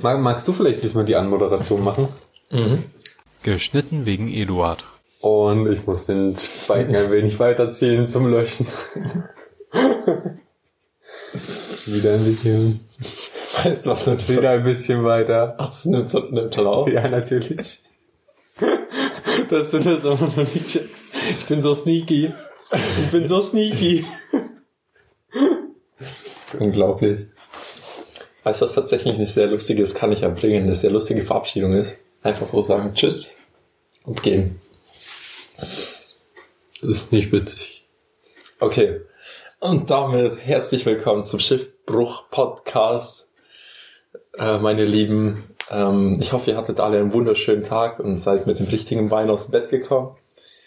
Mag, magst du vielleicht diesmal die Anmoderation machen? Mhm. Geschnitten wegen Eduard. Und ich muss den Balken ein wenig weiterziehen zum Löschen. Wieder ein bisschen, Weißt du, was mit wieder ein bisschen weiter. Ach, das nimmt, so- nimmt er auf? Ja, natürlich. Dass du das auch noch nicht checkst. Ich bin so sneaky. Ich bin so sneaky. Unglaublich. Weißt du, was tatsächlich eine sehr lustige, das kann ich erbringen, eine sehr lustige Verabschiedung ist? Einfach so sagen Tschüss und gehen. Das ist nicht witzig. Okay. Und damit herzlich willkommen zum Schiffbruch-Podcast. Äh, meine Lieben, ähm, ich hoffe, ihr hattet alle einen wunderschönen Tag und seid mit dem richtigen Bein aus dem Bett gekommen.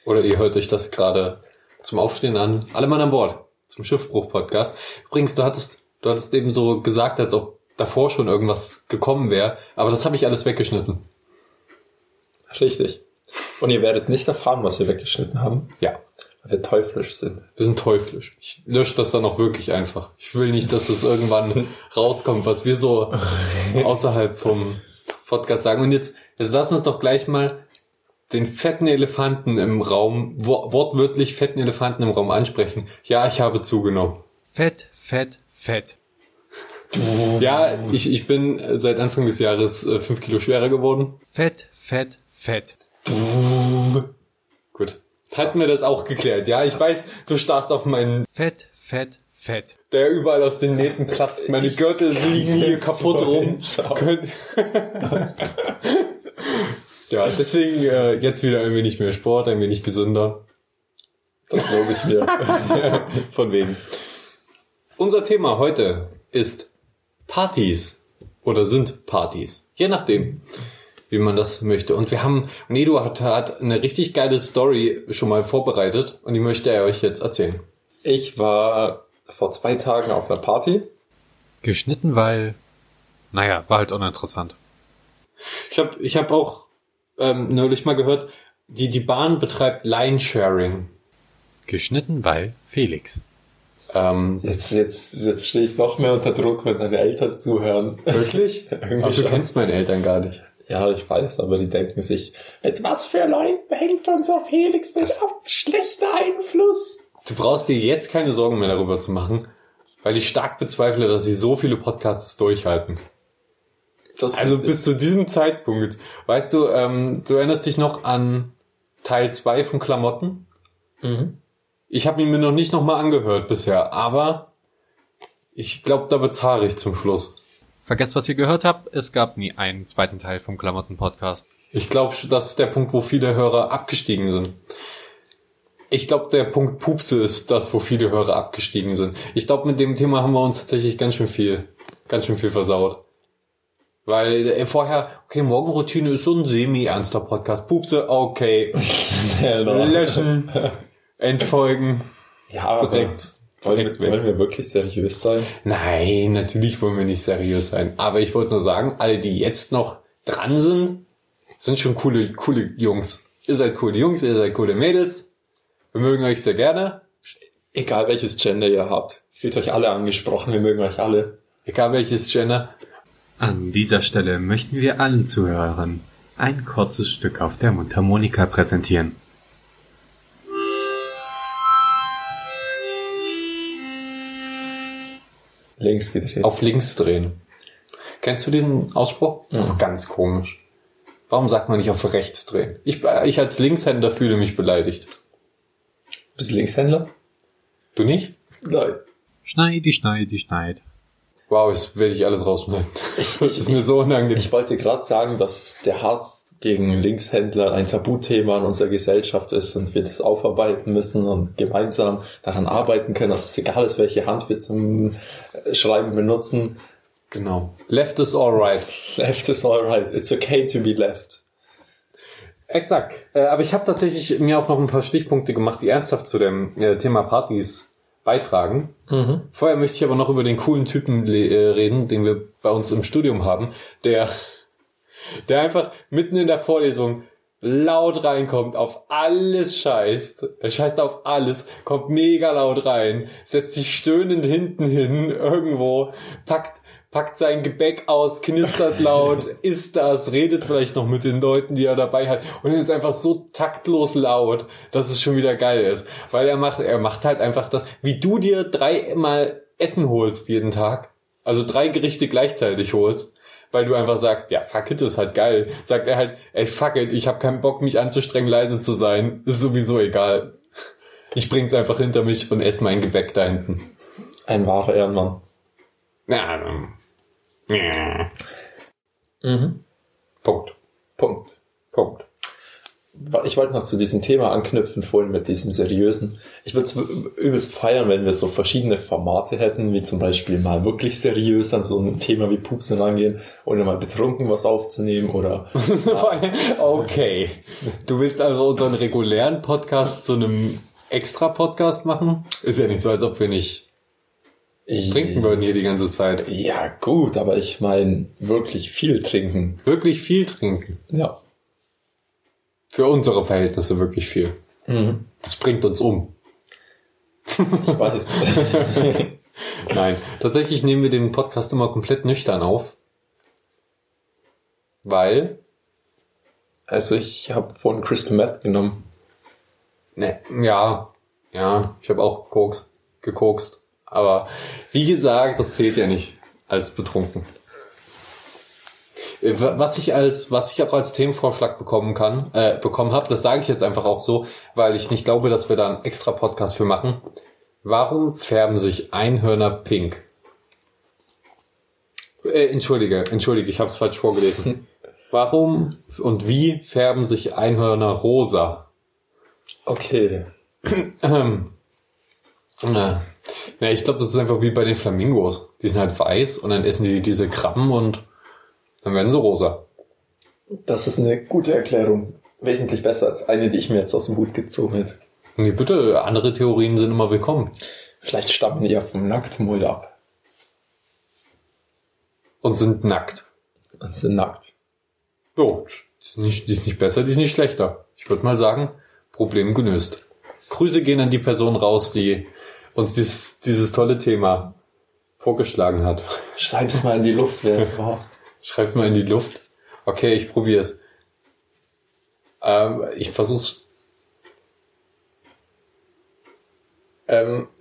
Oder ihr hört euch das gerade zum Aufstehen an. Alle Mann an Bord. Zum Schiffbruch-Podcast. Übrigens, du hattest, du hattest eben so gesagt, als ob davor schon irgendwas gekommen wäre. Aber das habe ich alles weggeschnitten. Richtig. Und ihr werdet nicht erfahren, was wir weggeschnitten haben, Ja. weil wir teuflisch sind. Wir sind teuflisch. Ich lösche das dann auch wirklich einfach. Ich will nicht, dass das irgendwann rauskommt, was wir so außerhalb vom Podcast sagen. Und jetzt, jetzt lass uns doch gleich mal den fetten Elefanten im Raum, wo, wortwörtlich fetten Elefanten im Raum ansprechen. Ja, ich habe zugenommen. Fett, fett, fett. Ja, ich, ich bin seit Anfang des Jahres äh, fünf Kilo schwerer geworden. Fett, fett, fett. Gut. Hatten wir das auch geklärt. Ja, ich weiß, du starrst auf meinen, Fett, fett, fett. der überall aus den Nähten platzt. Meine Gürtel liegen hier kaputt rum. Ja, deswegen äh, jetzt wieder ein wenig mehr Sport, ein wenig gesünder. Das glaube ich mir. Von wegen. Unser Thema heute ist Partys oder sind Partys. Je nachdem, wie man das möchte. Und wir haben, und Eduard hat eine richtig geile Story schon mal vorbereitet und die möchte er euch jetzt erzählen. Ich war vor zwei Tagen auf einer Party. Geschnitten, weil, naja, war halt uninteressant. Ich habe ich hab auch ähm, neulich mal gehört, die, die Bahn betreibt Line-Sharing. Geschnitten, weil Felix. Ähm, Jetzt, jetzt, jetzt stehe ich noch mehr unter Druck, wenn deine Eltern zuhören. wirklich? Aber du schon. kennst meine Eltern gar nicht. Ja, ich weiß, aber die denken sich, mit was für Leuten hängt unser Felix denn ab? Schlechter Einfluss. Du brauchst dir jetzt keine Sorgen mehr darüber zu machen, weil ich stark bezweifle, dass sie so viele Podcasts durchhalten. Das Also bis zu diesem Zeitpunkt. Weißt du, ähm, du erinnerst dich noch an Teil 2 von Klamotten? mhm. Ich habe ihn mir noch nicht nochmal angehört bisher, aber ich glaube, da wird's haarig zum Schluss. Vergesst, was ihr gehört habt. Es gab nie einen zweiten Teil vom Klamotten-Podcast. Ich glaube, das ist der Punkt, wo viele Hörer abgestiegen sind. Ich glaube, der Punkt Pupse ist das, wo viele Hörer abgestiegen sind. Ich glaube, mit dem Thema haben wir uns tatsächlich ganz schön viel, ganz schön viel versaut. Weil äh, vorher, okay, Morgenroutine ist so ein semi-ernster Podcast. Pupse, okay. Löschen, entfolgen, Ja, aber direkt. wollen, wollen wir wirklich seriös sein? Nein, natürlich wollen wir nicht seriös sein. Aber ich wollte nur sagen, alle, die jetzt noch dran sind, sind schon coole, coole Jungs. Ihr seid coole Jungs, ihr seid coole Mädels. Wir mögen euch sehr gerne. Egal welches Gender ihr habt, fühlt euch alle angesprochen, wir mögen euch alle. Egal welches Gender. An dieser Stelle möchten wir allen Zuhörern ein kurzes Stück auf der Mundharmonika präsentieren. Links gedreht. Auf links drehen. Kennst du diesen Ausspruch? Ist auch ganz komisch. Warum sagt man nicht auf rechts drehen? Ich, ich als Linkshänder fühle mich beleidigt. Bist du Linkshändler? Du nicht? Nein. Schneidi, schneidi, schneid. Wow, das werde ich alles rausschneiden. Das ist mir so unangenehm. Ich wollte gerade sagen, dass der Hass gegen Linkshändler ein Tabuthema in unserer Gesellschaft ist und wir das aufarbeiten müssen und gemeinsam daran arbeiten können, dass es egal ist, welche Hand wir zum äh, Schreiben benutzen. Genau. Left is alright. Left is alright. It's okay to be left. Exakt. Äh, aber ich habe tatsächlich mir auch noch ein paar Stichpunkte gemacht, die ernsthaft zu dem äh, Thema Partys beitragen. Mhm. Vorher möchte ich aber noch über den coolen Typen reden, den wir bei uns im Studium haben, der, der einfach mitten in der Vorlesung laut reinkommt, auf alles scheißt. Er scheißt auf alles, kommt mega laut rein, setzt sich stöhnend hinten hin irgendwo, packt packt sein Gebäck aus, knistert laut, isst das, redet vielleicht noch mit den Leuten, die er dabei hat und ist einfach so taktlos laut, dass es schon wieder geil ist. Weil er macht, er macht halt einfach das, wie du dir dreimal Essen holst jeden Tag, also drei Gerichte gleichzeitig holst, weil du einfach sagst, ja, fuck it, ist halt geil. Sagt er halt, ey, fuck it, ich habe keinen Bock, mich anzustrengen, leise zu sein. Ist sowieso egal. Ich bring's einfach hinter mich und esse mein Gebäck da hinten. Ein wahrer Ehrenmann. Ja, ja. Mhm. Punkt. Punkt. Ich wollte noch zu diesem Thema anknüpfen, vorhin mit diesem seriösen. Ich würde es übelst feiern, wenn wir so verschiedene Formate hätten, wie zum Beispiel mal wirklich seriös an so ein Thema wie Pupsen rangehen oder mal betrunken was aufzunehmen oder okay. Du willst also unseren regulären Podcast zu einem extra Podcast machen? Ist ja nicht so, als ob wir nicht trinken würden hier die ganze Zeit. Ja, gut, aber ich meine wirklich viel trinken. Wirklich viel trinken. Ja. Für unsere Verhältnisse wirklich viel. Mhm. Das bringt uns um. Ich weiß. Nein, tatsächlich nehmen wir den Podcast immer komplett nüchtern auf. Weil, also ich habe vorhin Crystal Meth genommen. ne, ja, ja, ich habe auch Koks, gekokst. Aber wie gesagt, das zählt ja nicht als betrunken. Äh, wa- Was ich als, was ich auch als Themenvorschlag bekommen kann, äh, bekommen habe, das sage ich jetzt einfach auch so, weil ich nicht glaube, dass wir da einen extra Podcast für machen. Warum färben sich Einhörner pink? Äh, entschuldige, entschuldige, ich habe es falsch vorgelesen. Warum und wie färben sich Einhörner rosa? Okay. Ähm, äh, ja, ich glaube, das ist einfach wie bei den Flamingos. Die sind halt weiß und dann essen die diese Krabben und dann werden sie rosa. Das ist eine gute Erklärung. Wesentlich besser als eine, die ich mir jetzt aus dem Hut gezogen hätte. Nee, bitte, andere Theorien sind immer willkommen. Vielleicht stammen die ja vom Nacktmull ab. Und sind nackt. Und sind nackt. Jo, die ist nicht, die ist nicht besser, die ist nicht schlechter. Ich würde mal sagen, Problem gelöst. Grüße gehen an die Person raus, die uns dieses, dieses tolle Thema vorgeschlagen hat. Schreib's mal in die Luft, wer es war. Schreibt mal in die Luft. Okay, ich probiere es. Ähm, ich versuch's. Ähm,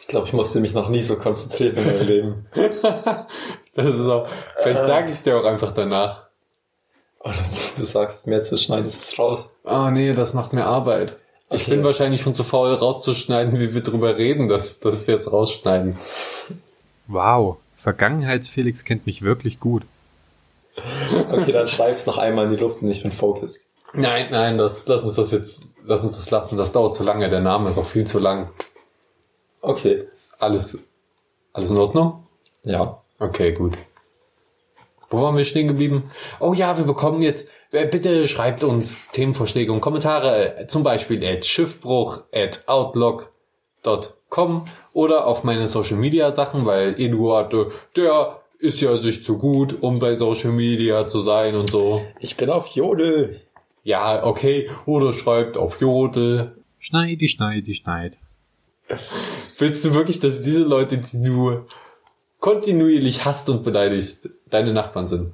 Ich glaube, ich musste mich noch nie so konzentrieren in meinem Leben. das ist auch, vielleicht sage ich es dir auch einfach danach. Oder du sagst es mir zu schneiden, ist es raus. Ah, nee, das macht mir Arbeit. Ich Okay. bin wahrscheinlich schon zu faul rauszuschneiden, wie wir drüber reden, dass, dass wir jetzt rausschneiden. Wow, Vergangenheitsfelix kennt mich wirklich gut. Okay, dann schreib's noch einmal in die Luft und ich bin focused. Nein, nein, das, lass uns das jetzt, lass uns das lassen. Das dauert zu lange. Der Name ist auch viel zu lang. Okay. Alles, alles in Ordnung? Ja. Okay, gut. Wo waren wir stehen geblieben? Oh ja, wir bekommen jetzt, äh, bitte schreibt uns Themenvorschläge und Kommentare, äh, zum Beispiel at schiffbruch at outlook.com oder auf meine Social Media Sachen, weil Eduard, äh, der ist ja sich zu gut, um bei Social Media zu sein und so. Ich bin auf Jodel. Ja, okay. Oder schreibt auf Jodel. Schneidi, schneidi, schneid. Willst du wirklich, dass diese Leute, die du kontinuierlich hasst und beleidigst, deine Nachbarn sind?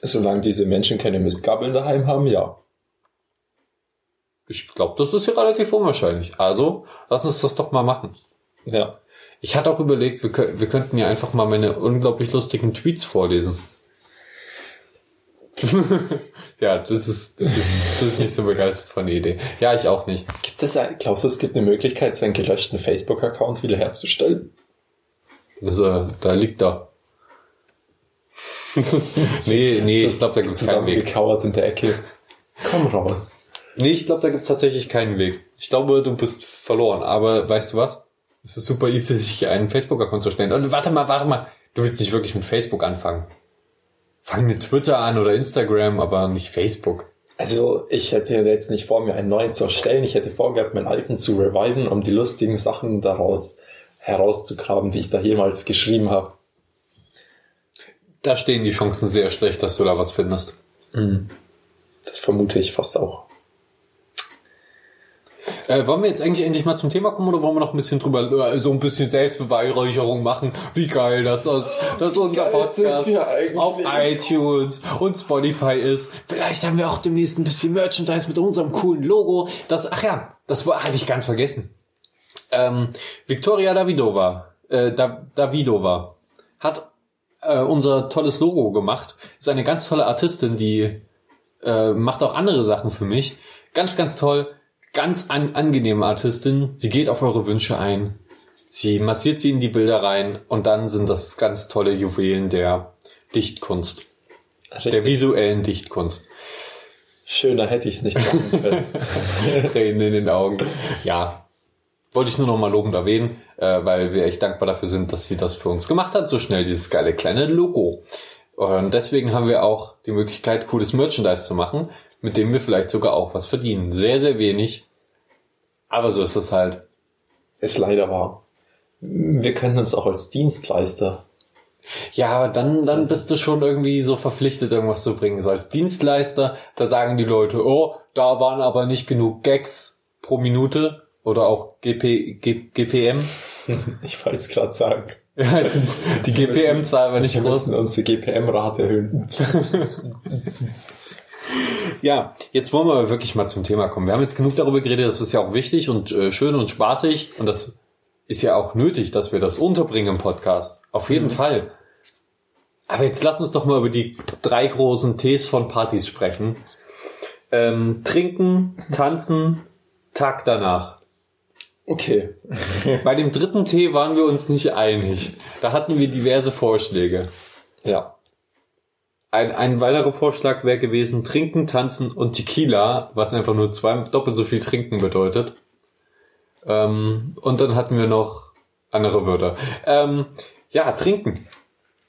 Solange diese Menschen keine Mistgabeln daheim haben, ja. Ich glaube, das ist ja relativ unwahrscheinlich. Also, lass uns das doch mal machen. Ja. Ich hatte auch überlegt, wir, wir könnten ja einfach mal meine unglaublich lustigen Tweets vorlesen. ja, das ist, das ist, das ist nicht so begeistert von der Idee. Ja, ich auch nicht. Gibt es, glaubst du, es gibt eine Möglichkeit, seinen gelöschten Facebook-Account wiederherzustellen? Das, äh, da liegt da. nee, nee, ich glaube, da gibt es keinen Weg. Zusammengekauert in der Ecke. Komm raus. Nee, ich glaube, da gibt's tatsächlich keinen Weg. Ich glaube, du bist verloren. Aber weißt du was? Es ist super easy, sich einen Facebook-Account zu stellen. Und warte mal, warte mal. Du willst nicht wirklich mit Facebook anfangen. Fang mit Twitter an oder Instagram, aber nicht Facebook. Also, ich hätte jetzt nicht vor, mir einen neuen zu erstellen. Ich hätte vorgehabt, meinen alten zu reviven, um die lustigen Sachen daraus herauszugraben, die ich da jemals geschrieben habe. Da stehen die Chancen sehr schlecht, dass du da was findest. Das vermute ich fast auch. Äh, wollen wir jetzt eigentlich endlich mal zum Thema kommen oder wollen wir noch ein bisschen drüber, äh, so ein bisschen Selbstbeweihräucherung machen? Wie geil, dass das, dass unser Podcast auf iTunes und Spotify ist. Vielleicht haben wir auch demnächst ein bisschen Merchandise mit unserem coolen Logo. Das, ach ja, das hatte ich ganz vergessen. Ähm, Victoria Davidova, äh, da, Davidova hat äh, unser tolles Logo gemacht. Ist eine ganz tolle Artistin, die äh, macht auch andere Sachen für mich. Ganz, ganz toll. Ganz an, angenehme Artistin. Sie geht auf eure Wünsche ein. Sie massiert sie in die Bilder rein und dann sind das ganz tolle Juwelen der Dichtkunst. Der visuellen Dichtkunst. Schöner hätte ich es nicht machen können. Tränen in den Augen. Ja. Wollte ich nur noch mal lobend erwähnen, äh, weil wir echt dankbar dafür sind, dass sie das für uns gemacht hat, so schnell dieses geile kleine Logo. Und deswegen haben wir auch die Möglichkeit, cooles Merchandise zu machen, mit dem wir vielleicht sogar auch was verdienen. Sehr, sehr wenig. Aber so ist das halt. Ist leider wahr. Wir können uns auch als Dienstleister. Ja, aber dann, dann bist du schon irgendwie so verpflichtet, irgendwas zu bringen. So als Dienstleister, da sagen die Leute, oh, da waren aber nicht genug Gags pro Minute oder auch GP, G, GPM. Ich wollte es gerade sagen. Ja, die GPM-Zahl war nicht Wir groß. müssen unsere GPM-Rate erhöhen. Ja, jetzt wollen wir aber wirklich mal zum Thema kommen. Wir haben jetzt genug darüber geredet, das ist ja auch wichtig und äh, schön und spaßig und das ist ja auch nötig, dass wir das unterbringen im Podcast. Auf jeden Fall. Aber jetzt lass uns doch mal über die drei großen Ts von Partys sprechen. Ähm, trinken, tanzen, Tag danach. Okay. Bei dem dritten T waren wir uns nicht einig. Da hatten wir diverse Vorschläge. Ja. Ein, ein weiterer Vorschlag wäre gewesen, trinken, tanzen und Tequila, was einfach nur zwei, doppelt so viel trinken bedeutet. Ähm, und dann hatten wir noch andere Wörter. Ähm, ja, trinken.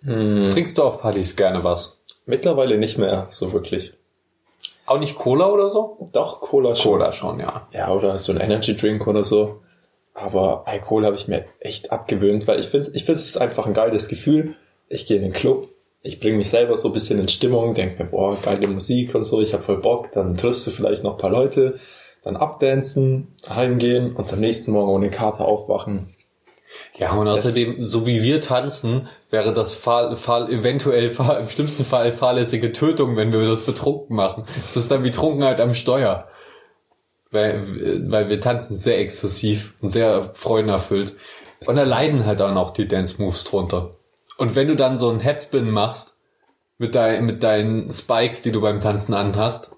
Hm. Trinkst du auf Partys gerne was? Mittlerweile nicht mehr so wirklich. Auch nicht Cola oder so? Doch, Cola schon. Cola schon, ja. Ja, oder so ein Energy Drink oder so. Aber Alkohol habe ich mir echt abgewöhnt, weil ich finde, ich finde es ist einfach ein geiles Gefühl. Ich gehe in den Club, ich bringe mich selber so ein bisschen in Stimmung, denke mir, boah, geile Musik und so, ich habe voll Bock, dann triffst du vielleicht noch ein paar Leute, dann abdancen, heimgehen und am nächsten Morgen ohne Karte aufwachen. Ja, und außerdem, so wie wir tanzen, wäre das fahl, fahl, eventuell fahl, im schlimmsten Fall fahrlässige Tötung, wenn wir das betrunken machen. Das ist dann wie Trunkenheit am Steuer. Weil, weil wir tanzen sehr exzessiv und sehr freudenerfüllt. Und da leiden halt dann auch die Dance Moves drunter. Und wenn du dann so einen Headspin machst, mit, dein, mit deinen Spikes, die du beim Tanzen anhast,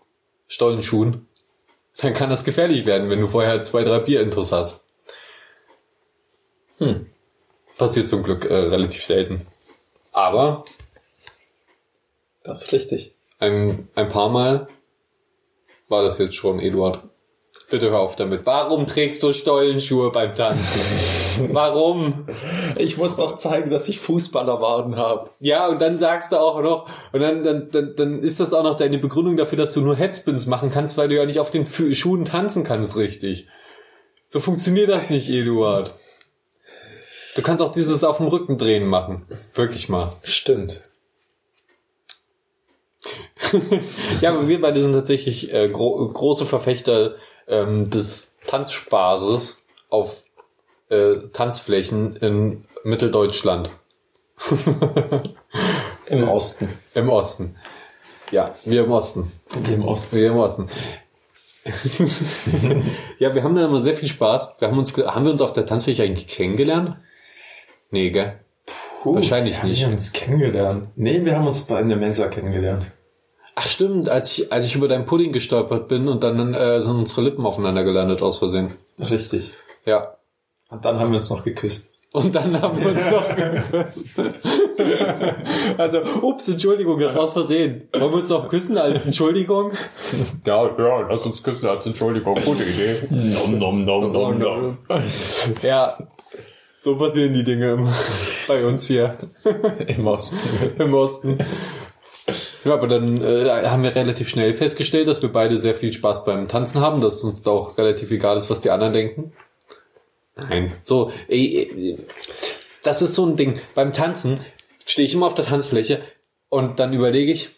Stollenschuhen, dann kann das gefährlich werden, wenn du vorher zwei, drei Bier-Intros hast. Hm. Passiert zum Glück äh, relativ selten. Aber Das ist richtig. ein, ein paar Mal war das jetzt schon, Eduard. Bitte hör auf damit. Warum trägst du Stollenschuhe beim Tanzen? Warum? Ich muss doch zeigen, dass ich Fußballerwaden habe. Ja, und dann sagst du auch noch, und dann, dann, dann, dann ist das auch noch deine Begründung dafür, dass du nur Headspins machen kannst, weil du ja nicht auf den Fü- Schuhen tanzen kannst, richtig. So funktioniert das nicht, Eduard. Du kannst auch dieses auf dem Rücken drehen machen. Wirklich mal. Stimmt. Ja, aber wir beide sind tatsächlich äh, gro große Verfechter ähm, des Tanzspaßes auf äh, Tanzflächen in Mitteldeutschland. Im Osten. Im Osten. Ja, wir im Osten. Im Osten. Wir im Osten. ja, wir haben da immer sehr viel Spaß. Wir haben uns, haben wir uns auf der Tanzfläche eigentlich kennengelernt? Nee, gell? Puh, Wahrscheinlich wir nicht. haben uns kennengelernt. Nee, wir haben uns bei einer Mensa kennengelernt. Ach stimmt, als ich, als ich über deinen Pudding gestolpert bin und dann äh, sind unsere Lippen aufeinander gelandet aus Versehen. Richtig. Ja. Und dann haben wir uns noch geküsst. Und dann haben wir uns noch geküsst. also, ups, Entschuldigung, das war's versehen. Wollen wir uns noch küssen als Entschuldigung? Ja, ja, lass uns küssen als Entschuldigung. Gute Idee. Nom, nom, nom, nom, nom. Ja, so passieren die Dinge immer bei uns hier Im Osten. im Osten. Ja, aber dann äh, haben wir relativ schnell festgestellt, dass wir beide sehr viel Spaß beim Tanzen haben, dass uns da auch relativ egal ist, was die anderen denken. Nein. So, ey, das ist so ein Ding. Beim Tanzen stehe ich immer auf der Tanzfläche und dann überlege ich,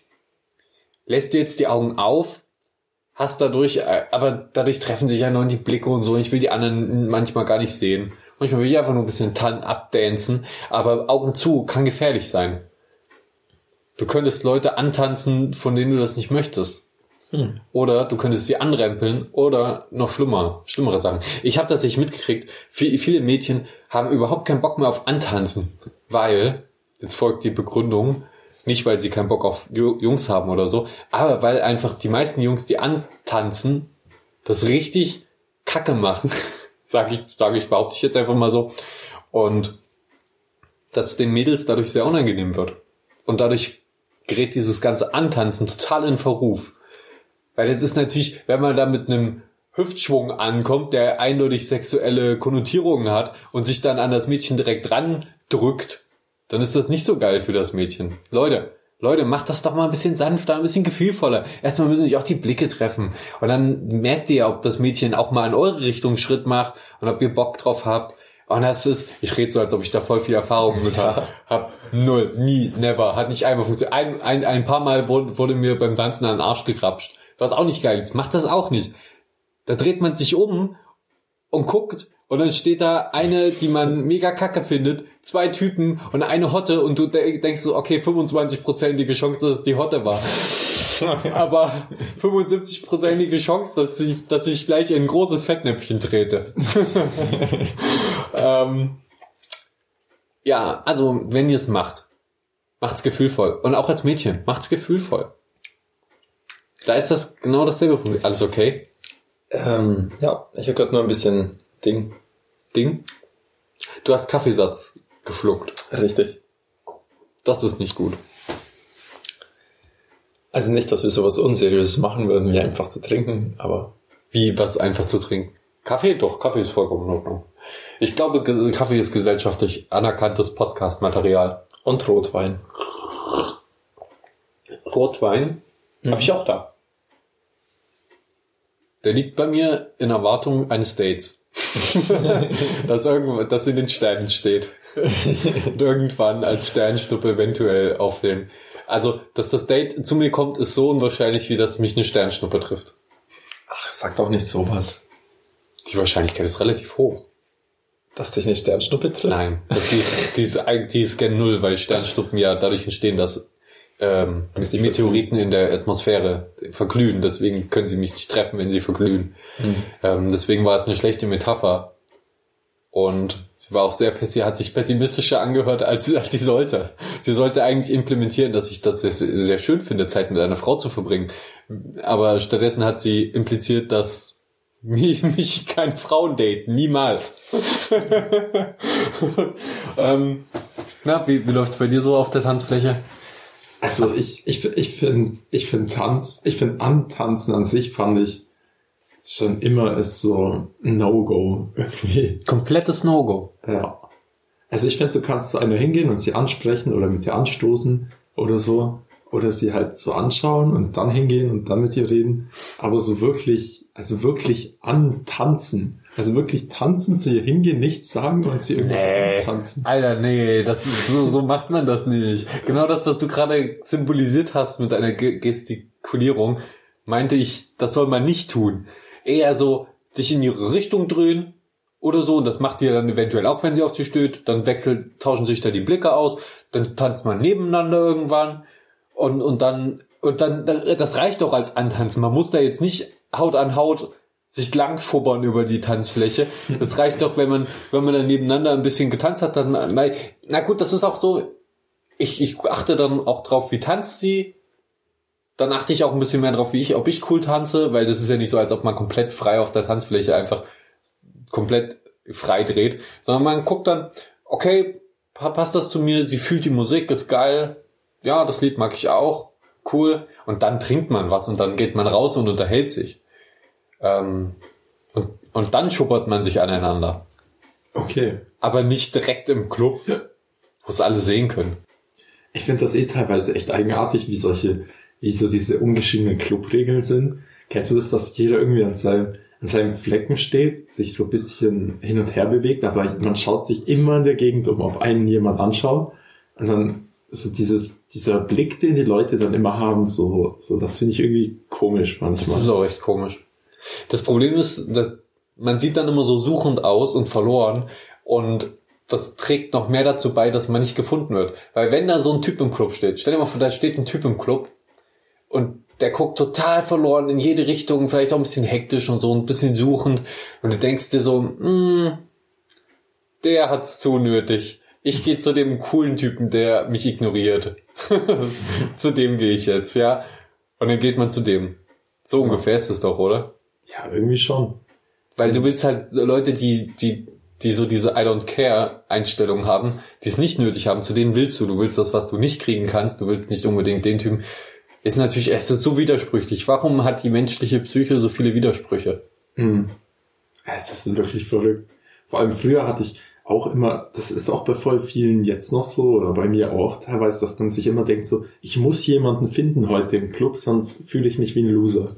lässt du jetzt die Augen auf, hast dadurch, äh, aber dadurch treffen sich ja noch die Blicke und so. Ich will die anderen manchmal gar nicht sehen. Manchmal will ich einfach nur ein bisschen tan abdancen, aber Augen zu kann gefährlich sein. Du könntest Leute antanzen, von denen du das nicht möchtest. Hm. Oder du könntest sie anrempeln oder noch schlimmer, schlimmere Sachen. Ich habe das nicht mitgekriegt. Viel- Viele Mädchen haben überhaupt keinen Bock mehr auf Antanzen, weil, jetzt folgt die Begründung, nicht weil sie keinen Bock auf Ju- Jungs haben oder so, aber weil einfach die meisten Jungs, die antanzen, das richtig Kacke machen, sage ich, sage ich, behaupte ich jetzt einfach mal so, und dass den Mädels dadurch sehr unangenehm wird. Und dadurch gerät dieses ganze Antanzen total in Verruf. Weil es ist natürlich, wenn man da mit einem Hüftschwung ankommt, der eindeutig sexuelle Konnotierungen hat und sich dann an das Mädchen direkt dran drückt, dann ist das nicht so geil für das Mädchen. Leute, Leute, macht das doch mal ein bisschen sanfter, ein bisschen gefühlvoller. Erstmal müssen sich auch die Blicke treffen. Und dann merkt ihr, ob das Mädchen auch mal in eure Richtung Schritt macht und ob ihr Bock drauf habt. Und das ist, ich rede so, als ob ich da voll viel Erfahrung mit habe. Hab null, nie, never, hat nicht einmal funktioniert. Ein, ein, ein paar Mal wurde, wurde mir beim Tanzen an den Arsch gekrapscht. Was auch nicht geil ist. Macht das auch nicht. Da dreht man sich um und guckt und dann steht da eine, die man mega kacke findet, zwei Typen und eine Hotte und du de- denkst so, okay, 25-prozentige Chance, dass es die Hotte war. Aber 75-prozentige Chance, dass ich, dass ich gleich in ein großes Fettnäpfchen trete. ähm, ja, also wenn ihr es macht, macht's gefühlvoll. Und auch als Mädchen, macht's gefühlvoll. Da ist das genau dasselbe Problem. Alles okay? Ähm, ja, ich habe gerade nur ein bisschen Ding. Ding? Du hast Kaffeesatz geschluckt. Richtig. Das ist nicht gut. Also nicht, dass wir sowas Unseriöses machen würden, wie einfach zu trinken, aber Wie was einfach zu trinken. Kaffee? Doch, Kaffee ist vollkommen in Ordnung. Ich glaube, Kaffee ist gesellschaftlich anerkanntes Podcast-Material. und Rotwein. Rotwein Mhm. habe ich auch da. Der liegt bei mir in Erwartung eines Dates. dass irgendwo, das in den Sternen steht. Und irgendwann als Sternschnuppe eventuell auf den. Also, dass das Date zu mir kommt, ist so unwahrscheinlich, wie dass mich eine Sternschnuppe trifft. Ach, sag doch nicht sowas. Die Wahrscheinlichkeit ist relativ hoch. Dass dich eine Sternschnuppe trifft? Nein, die ist, die, ist, eigentlich- die ist gen Null, weil Sternschnuppen ja dadurch entstehen, dass ähm, sie Meteoriten in der Atmosphäre verglühen. Deswegen können sie mich nicht treffen, wenn sie verglühen. Hm. Ähm, deswegen war es eine schlechte Metapher. Und sie war auch sehr pessi hat sich pessimistischer angehört, als, als sie sollte. Sie sollte eigentlich implementieren, dass ich das sehr, sehr schön finde, Zeit mit einer Frau zu verbringen. Aber stattdessen hat sie impliziert, dass mich, mich keine Frauen daten. Niemals. ähm, na, wie, wie läuft's bei dir so auf der Tanzfläche? Also ich, ich, ich finde, ich finde Tanz, ich finde Antanzen an sich fand ich schon immer ist so No-Go irgendwie. Komplettes No-Go. Ja. Also ich finde, du kannst zu einer hingehen und sie ansprechen oder mit ihr anstoßen oder so. Oder sie halt so anschauen und dann hingehen und dann mit ihr reden. Aber so wirklich, also wirklich antanzen. Also wirklich tanzen, zu ihr hingehen, nichts sagen und sie irgendwas antanzen. Alter, nee, das, so, so macht man das nicht. Genau das, was du gerade symbolisiert hast mit einer Ge- Gestikulierung, meinte ich, das soll man nicht tun. Eher so, sich in ihre Richtung drehen oder so, und das macht sie ja dann eventuell auch, wenn sie auf sie stößt, dann wechselt, tauschen sich da die Blicke aus, dann tanzt man nebeneinander irgendwann und, und dann, und dann, das reicht doch als Antanzen. Man muss da jetzt nicht Haut an Haut sich lang schubbern über die Tanzfläche. Das reicht doch, wenn man, wenn man dann nebeneinander ein bisschen getanzt hat, dann na gut, das ist auch so, ich, ich achte dann auch drauf, wie tanzt sie. Dann achte ich auch ein bisschen mehr drauf, wie ich, ob ich cool tanze, weil das ist ja nicht so, als ob man komplett frei auf der Tanzfläche einfach komplett frei dreht, sondern man guckt dann, okay, pa- passt das zu mir, sie fühlt die Musik, ist geil, ja, das Lied mag ich auch, cool, und dann trinkt man was und dann geht man raus und unterhält sich. Ähm, und, und dann schubbert man sich aneinander. Okay. Aber nicht direkt im Club, wo es alle sehen können. Ich finde das eh teilweise echt eigenartig, wie solche, wie so diese ungeschriebenen Clubregeln sind. Kennst du das, dass jeder irgendwie an seinem, an seinem Flecken steht, sich so ein bisschen hin und her bewegt, aber man schaut sich immer in der Gegend um, ob einen jemand anschaut und dann so dieses, dieser Blick, den die Leute dann immer haben, so, so das finde ich irgendwie komisch manchmal. Das ist auch echt komisch. Das Problem ist, dass man sieht dann immer so suchend aus und verloren und das trägt noch mehr dazu bei, dass man nicht gefunden wird. Weil wenn da so ein Typ im Club steht, stell dir mal vor, da steht ein Typ im Club und der guckt total verloren in jede Richtung, vielleicht auch ein bisschen hektisch und so, ein bisschen suchend und du denkst dir so, hm, der hat's zu nötig. Ich gehe zu dem coolen Typen, der mich ignoriert. zu dem gehe ich jetzt, ja. Und dann geht man zu dem. So ungefähr ist es doch, oder? Ja, irgendwie schon. Weil du willst halt Leute, die, die, die so diese I don't care Einstellung haben, die es nicht nötig haben, zu denen willst du. Du willst das, was du nicht kriegen kannst. Du willst nicht unbedingt den Typen. Ist natürlich, es ist so widersprüchlich. Warum hat die menschliche Psyche so viele Widersprüche? Hm. Das ist wirklich verrückt. Vor allem früher hatte ich auch immer, das ist auch bei voll vielen jetzt noch so, oder bei mir auch teilweise, dass man sich immer denkt so, ich muss jemanden finden heute im Club, sonst fühle ich mich wie ein Loser.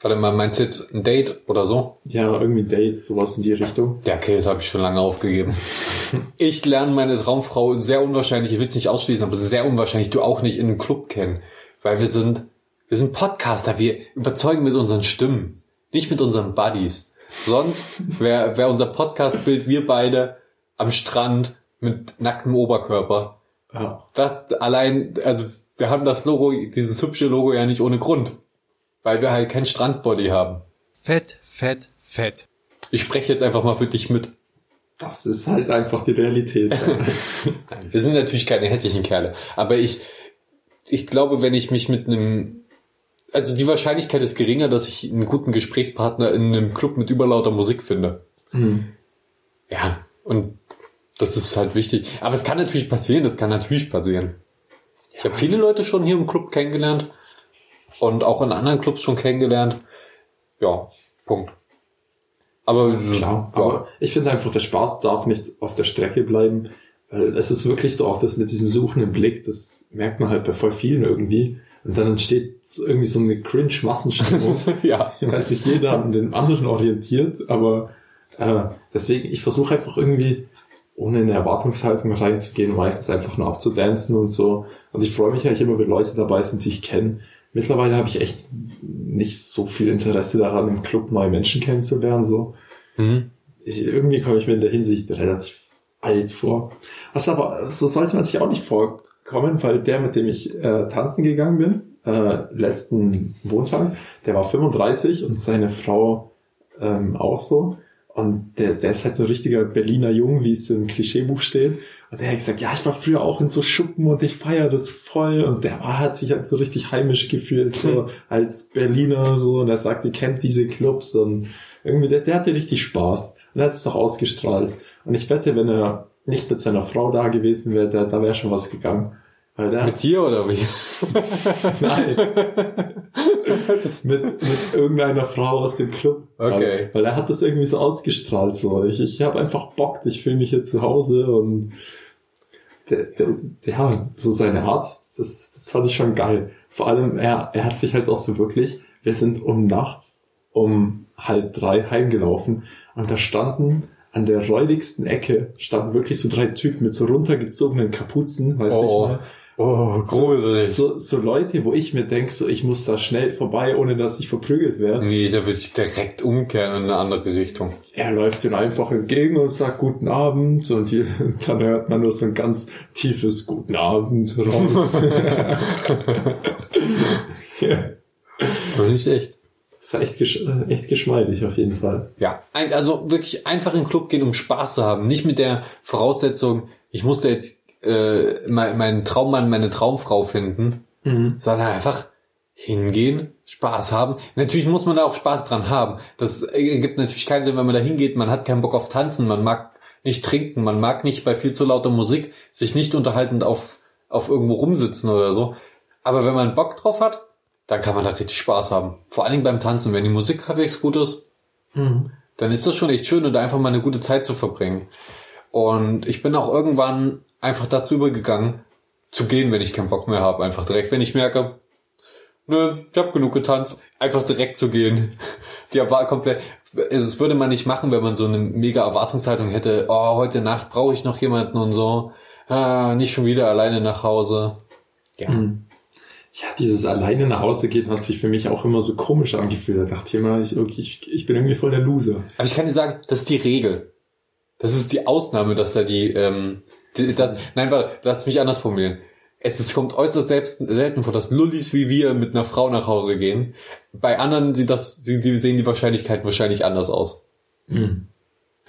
Warte mal, meinst du jetzt ein Date oder so? Ja, irgendwie Date, sowas in die Richtung. Ja, okay, das habe ich schon lange aufgegeben. ich lerne meine Traumfrau sehr unwahrscheinlich, ich will es nicht ausschließen, aber sehr unwahrscheinlich, du auch nicht in einem Club kennen. Weil wir sind, wir sind Podcaster, wir überzeugen mit unseren Stimmen, nicht mit unseren Buddies. Sonst wäre wär unser Podcast-Bild wir beide am Strand mit nacktem Oberkörper. Ja. Das allein, also wir haben das Logo, dieses hübsche Logo ja nicht ohne Grund. Weil wir halt kein Strandbody haben. Fett, fett, fett. Ich spreche jetzt einfach mal für dich mit. Das ist halt einfach die Realität. wir sind natürlich keine hässlichen Kerle. Aber ich, ich glaube, wenn ich mich mit einem, also die Wahrscheinlichkeit ist geringer, dass ich einen guten Gesprächspartner in einem Club mit überlauter Musik finde. Hm. Ja, und das ist halt wichtig. Aber es kann natürlich passieren, das kann natürlich passieren. Ich habe viele Leute schon hier im Club kennengelernt und auch in anderen Clubs schon kennengelernt. Ja, Punkt. Aber klar, ja. aber ich finde einfach, der Spaß darf nicht auf der Strecke bleiben, weil es ist wirklich so auch das mit diesem suchenden Blick, das merkt man halt bei voll vielen irgendwie. Und dann entsteht irgendwie so eine Cringe-Massenstimmung, ja. weil sich jeder an den anderen orientiert, aber äh, deswegen, ich versuche einfach irgendwie ohne eine Erwartungshaltung reinzugehen, meistens einfach nur abzudancen und so. Und ich freue mich eigentlich immer, wenn Leute dabei sind, die ich kenne. Mittlerweile habe ich echt nicht so viel Interesse daran, im Club neue Menschen kennenzulernen. So. Mhm. Ich, irgendwie komme ich mir in der Hinsicht relativ alt vor. Was aber, so sollte man sich auch nicht vorkommen, weil der, mit dem ich äh, tanzen gegangen bin, äh, letzten Montag, der war 35 und seine Frau ähm, auch so. Und der, der ist halt so ein richtiger Berliner Jung, wie es im Klischeebuch steht. Und der hat gesagt, ja, ich war früher auch in so Schuppen und ich feiere das voll. Und der war, hat sich halt so richtig heimisch gefühlt, so als Berliner so. Und er sagt, ihr kennt diese Clubs. Und irgendwie, der, der hatte richtig Spaß. Und er hat es auch ausgestrahlt. Und ich wette, wenn er nicht mit seiner Frau da gewesen wäre, da, da wäre schon was gegangen. Weil der, Mit dir oder wie? Nein. mit, mit irgendeiner Frau aus dem Club. Okay. Weil, weil er hat das irgendwie so ausgestrahlt. So. Ich, ich habe einfach Bock, ich fühle mich hier zu Hause und der, der, ja, so seine Art, das, das fand ich schon geil. Vor allem, er, er hat sich halt auch so wirklich, wir sind um nachts um halb drei heimgelaufen und da standen an der räudigsten Ecke standen wirklich so drei Typen mit so runtergezogenen Kapuzen, weißt du Oh. mal. Oh, gruselig. So, so Leute, wo ich mir denk, so ich muss da schnell vorbei, ohne dass ich verprügelt werde. Nee, da würde ich direkt umkehren in eine andere Richtung. Er läuft ihm einfach entgegen und sagt Guten Abend und hier, dann hört man nur so ein ganz tiefes Guten Abend raus. ja, nicht echt. Das war echt, gesch äh, echt geschmeidig auf jeden Fall. Ja, ein, also wirklich einfach in den Club gehen, um Spaß zu haben. Nicht mit der Voraussetzung, ich muss da jetzt äh, mein, meinen Traummann, meine Traumfrau finden, sondern einfach hingehen, Spaß haben. Natürlich muss man da auch Spaß dran haben. Das ergibt natürlich keinen Sinn, wenn man da hingeht, man hat keinen Bock auf Tanzen, man mag nicht trinken, man mag nicht bei viel zu lauter Musik sich nicht unterhaltend auf, auf irgendwo rumsitzen oder so. Aber wenn man Bock drauf hat, dann kann man da richtig Spaß haben. Vor allen Dingen beim Tanzen, wenn die Musik halbwegs gut ist, dann ist das schon echt schön und einfach mal eine gute Zeit zu verbringen. Und ich bin auch irgendwann einfach dazu übergegangen, zu gehen, wenn ich keinen Bock mehr habe. Einfach direkt, wenn ich merke, nö, ich habe genug getanzt, einfach direkt zu gehen. Die war komplett, es würde man nicht machen, wenn man so eine mega Erwartungshaltung hätte, oh, heute Nacht brauche ich noch jemanden und so. Ah, nicht schon wieder alleine nach Hause. Ja. Mhm. Ja, dieses alleine nach Hause gehen hat sich für mich auch immer so komisch angefühlt. Da dachte ich immer, ich, ich, ich bin irgendwie voll der Loser. Aber ich kann dir sagen, das ist die Regel. Das ist die Ausnahme, dass da die, ähm, die das, nein, warte, lass mich anders formulieren. Es, es kommt äußerst selbst, selten vor, dass Lullis wie wir mit einer Frau nach Hause gehen. Bei anderen sieht das, sie, die sehen die Wahrscheinlichkeiten wahrscheinlich anders aus. Mhm.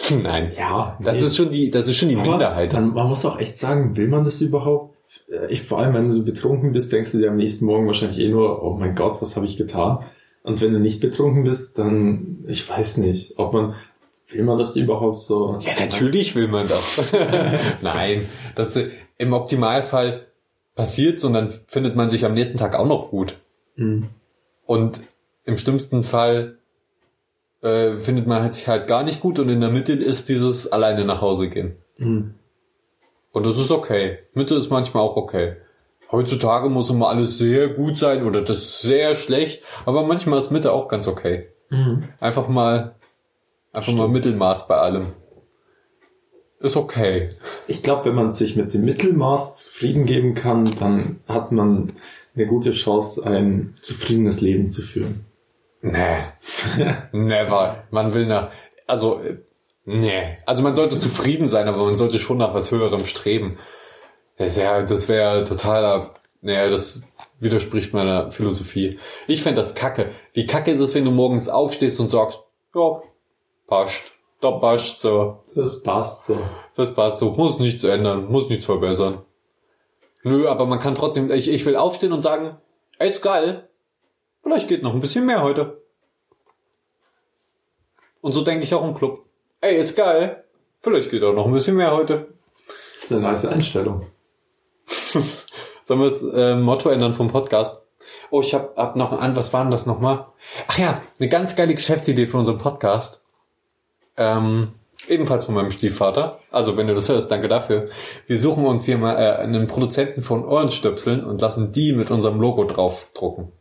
Nein. Ja, Das nee. ist schon die, das ist schon die Aber Minderheit. Man, man muss auch echt sagen, will man das überhaupt? Äh, Ich, vor allem, wenn du so betrunken bist, denkst du dir am nächsten Morgen wahrscheinlich eh nur, oh mein Gott, was habe ich getan? Und wenn du nicht betrunken bist, dann, ich weiß nicht, ob man, will man das überhaupt so? ja, natürlich will man das. Nein, das äh, im Optimalfall passiert und dann findet man sich am nächsten Tag auch noch gut. Mhm. Und im schlimmsten Fall äh, findet man sich halt gar nicht gut und in der Mitte ist dieses alleine nach Hause gehen. Mhm. Und das ist okay. Mitte ist manchmal auch okay. Heutzutage muss immer alles sehr gut sein oder das ist sehr schlecht, aber manchmal ist Mitte auch ganz okay. Mhm. Einfach mal, einfach mal Mittelmaß bei allem. Ist okay. Ich glaube, wenn man sich mit dem Mittelmaß zufrieden geben kann, dann hat man eine gute Chance, ein zufriedenes Leben zu führen. Nee. Never. Man will nach, also, nee. Also man sollte zufrieden sein, aber man sollte schon nach was Höherem streben. Das wäre, das wäre totaler, naja, das widerspricht meiner Philosophie. Ich fände das kacke. Wie kacke ist es, wenn du morgens aufstehst und sagst, ja, passt. Da passt so. Das passt so. Das passt so. Muss nichts ändern. Muss nichts verbessern. Nö, aber man kann trotzdem, ich, ich will aufstehen und sagen, ey, ist geil. Vielleicht geht noch ein bisschen mehr heute. Und so denke ich auch im Club. Ey, ist geil. Vielleicht geht auch noch ein bisschen mehr heute. Das ist eine nice Einstellung. Sollen wir das äh, Motto ändern vom Podcast? Oh, ich hab, hab noch an, was war denn das nochmal? Ach ja, eine ganz geile Geschäftsidee für unseren Podcast. Ähm, ebenfalls von meinem Stiefvater. Also, wenn du das hörst, danke dafür. Wir suchen uns hier mal äh, einen Produzenten von Ohrenstöpseln und lassen die mit unserem Logo draufdrucken.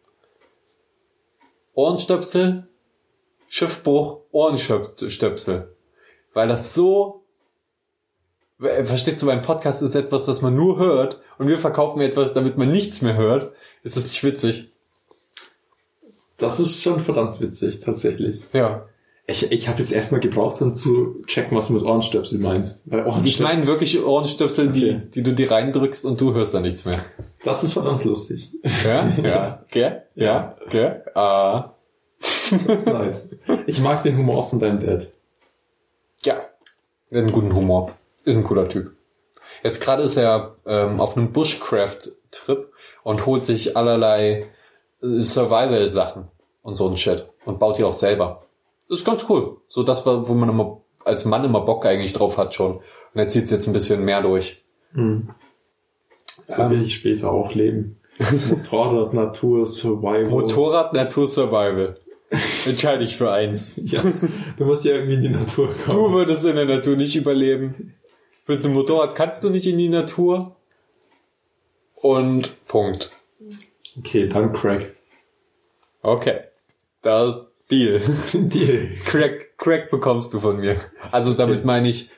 Ohrenstöpsel, Schiffbruch, Ohrenstöpsel. Weil das so äh, Verstehst du, beim Podcast ist etwas, was man nur hört und wir verkaufen etwas, damit man nichts mehr hört. Ist das nicht witzig? Das ist schon verdammt witzig, tatsächlich. Ja. Ich, ich habe jetzt erstmal gebraucht, um zu checken, was du mit Ohrenstöpsel meinst. Weil Ich Ohrenstöpsel, meine wirklich Ohrenstöpsel, Okay. die, die du dir reindrückst und du hörst da nichts mehr. das ist verdammt lustig. Ja? Ja. Gell? Ja. Gell? Ah. Das ist nice. Ich mag den Humor von deinem Dad. Ja. Hat einen guten Humor. Ist ein cooler Typ. Jetzt gerade ist er ähm, auf einem Bushcraft-Trip und holt sich allerlei äh, Survival-Sachen und so ein Shit und baut die auch selber. Das ist ganz cool. So das, war, wo man immer als Mann immer Bock eigentlich drauf hat schon. Und er zieht jetzt ein bisschen mehr durch. Hm. So Ähm. will ich später auch leben. Motorrad, Natur, Survival. Motorrad, Natur, Survival. Entscheide ich für eins. Ja, du musst ja irgendwie in die Natur Du kommen. würdest in der Natur nicht überleben. Mit einem Motorrad kannst du nicht in die Natur. Und Punkt. Okay, dann Crack. Okay. Da Deal. Deal. Crack, Crack bekommst du von mir. Also damit meine ich,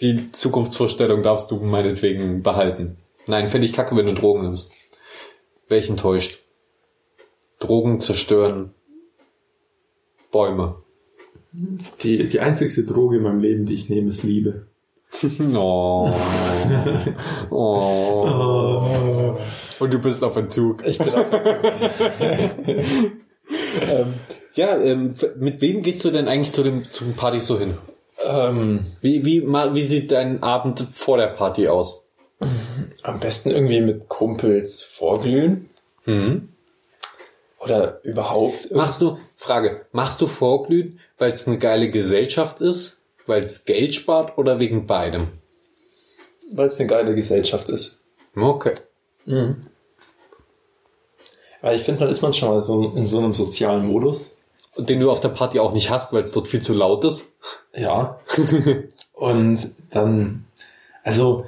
die Zukunftsvorstellung darfst du meinetwegen behalten. Nein, fände ich kacke, wenn du Drogen nimmst. Wäre ich enttäuscht. Drogen zerstören Bäume. Die, die einzigste Droge in meinem Leben, die ich nehme, ist Liebe. Oh. oh. Und du bist auf Entzug. Ich bin auch dazu. Ähm, ja, ähm, mit wem gehst du denn eigentlich zu den zum Partys so hin? ähm, Wie, wie, wie sieht dein Abend vor der Party aus? am besten irgendwie mit Kumpels vorglühen. Mhm. Oder überhaupt. Machst du, Frage, machst du Vorglühen, weil es eine geile Gesellschaft ist, weil es Geld spart oder wegen beidem? Weil es eine geile Gesellschaft ist. Okay. Mhm. Weil ich finde, dann ist man schon mal so in so einem sozialen Modus. Und den du auf der Party auch nicht hast, weil es dort viel zu laut ist. Ja. Und dann, also,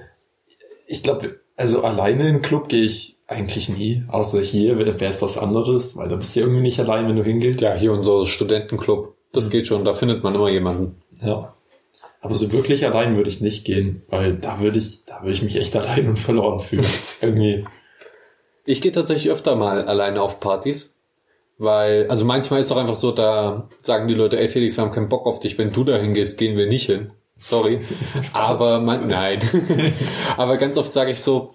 ich glaube, also alleine in den Club gehe ich eigentlich nie. Außer hier wäre es was anderes, weil da bist du irgendwie nicht allein, wenn du hingehst. Ja, hier unser Studentenclub. Das Mhm. geht schon, da findet man immer jemanden. Ja. Aber so wirklich allein würde ich nicht gehen, weil da würde ich, da würde ich mich echt allein und verloren fühlen. Irgendwie. Ich gehe tatsächlich öfter mal alleine auf Partys, weil, also manchmal ist es auch einfach so, da sagen die Leute, ey Felix, wir haben keinen Bock auf dich, wenn du da hingehst, gehen wir nicht hin. Sorry. Aber man, nein. Aber ganz oft sage ich so,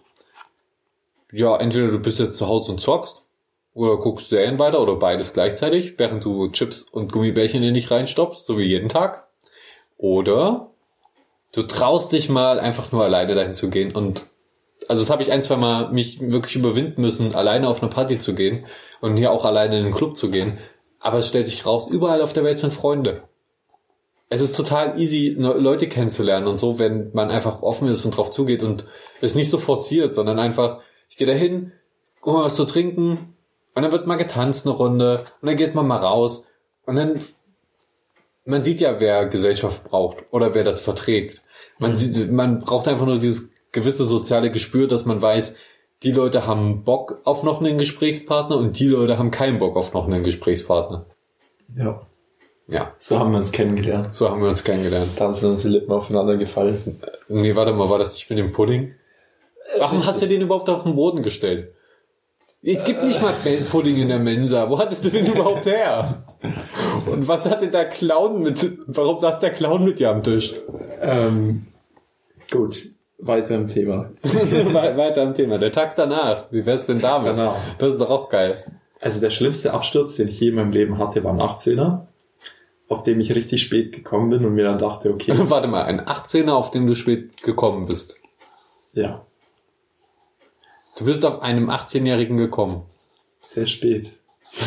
ja, entweder du bist jetzt zu Hause und zockst, oder guckst Serien weiter, oder beides gleichzeitig, während du Chips und Gummibärchen in dich reinstopfst, so wie jeden Tag. Oder du traust dich mal einfach nur alleine dahin zu gehen und also das habe ich ein, zwei Mal mich wirklich überwinden müssen, alleine auf eine Party zu gehen und hier auch alleine in den Club zu gehen. Aber es stellt sich raus, überall auf der Welt sind Freunde. Es ist total easy, ne- Leute kennenzulernen und so, wenn man einfach offen ist und drauf zugeht und es nicht so forciert, sondern einfach, ich gehe da hin, guck mal was zu trinken und dann wird mal getanzt eine Runde und dann geht man mal raus und dann, man sieht ja, wer Gesellschaft braucht oder wer das verträgt. Man sieht, man braucht einfach nur dieses gewisse soziale Gespür, dass man weiß, die Leute haben Bock auf noch einen Gesprächspartner und die Leute haben keinen Bock auf noch einen Gesprächspartner. Ja. Ja, So haben wir uns kennengelernt. so haben wir uns kennengelernt. Dann sind uns die Lippen aufeinander gefallen. Nee, warte mal, war das nicht mit dem Pudding? Warum hast du den überhaupt auf den Boden gestellt? Es gibt nicht mal Pudding in der Mensa. Wo hattest du den überhaupt her? Und was hat denn der Clown mit, warum saß der Clown mit dir am Tisch? Ähm, gut, weiter im Thema. We- Weiter am Thema. Der Tag danach. Wie wär's denn damit? danach. Das ist doch auch geil. Also der schlimmste Absturz, den ich je in meinem Leben hatte, war ein 18er, auf dem ich richtig spät gekommen bin und mir dann dachte, okay, Warte mal, ein 18er, auf dem du spät gekommen bist. ja, Du bist auf einem 18-Jährigen gekommen. sehr spät.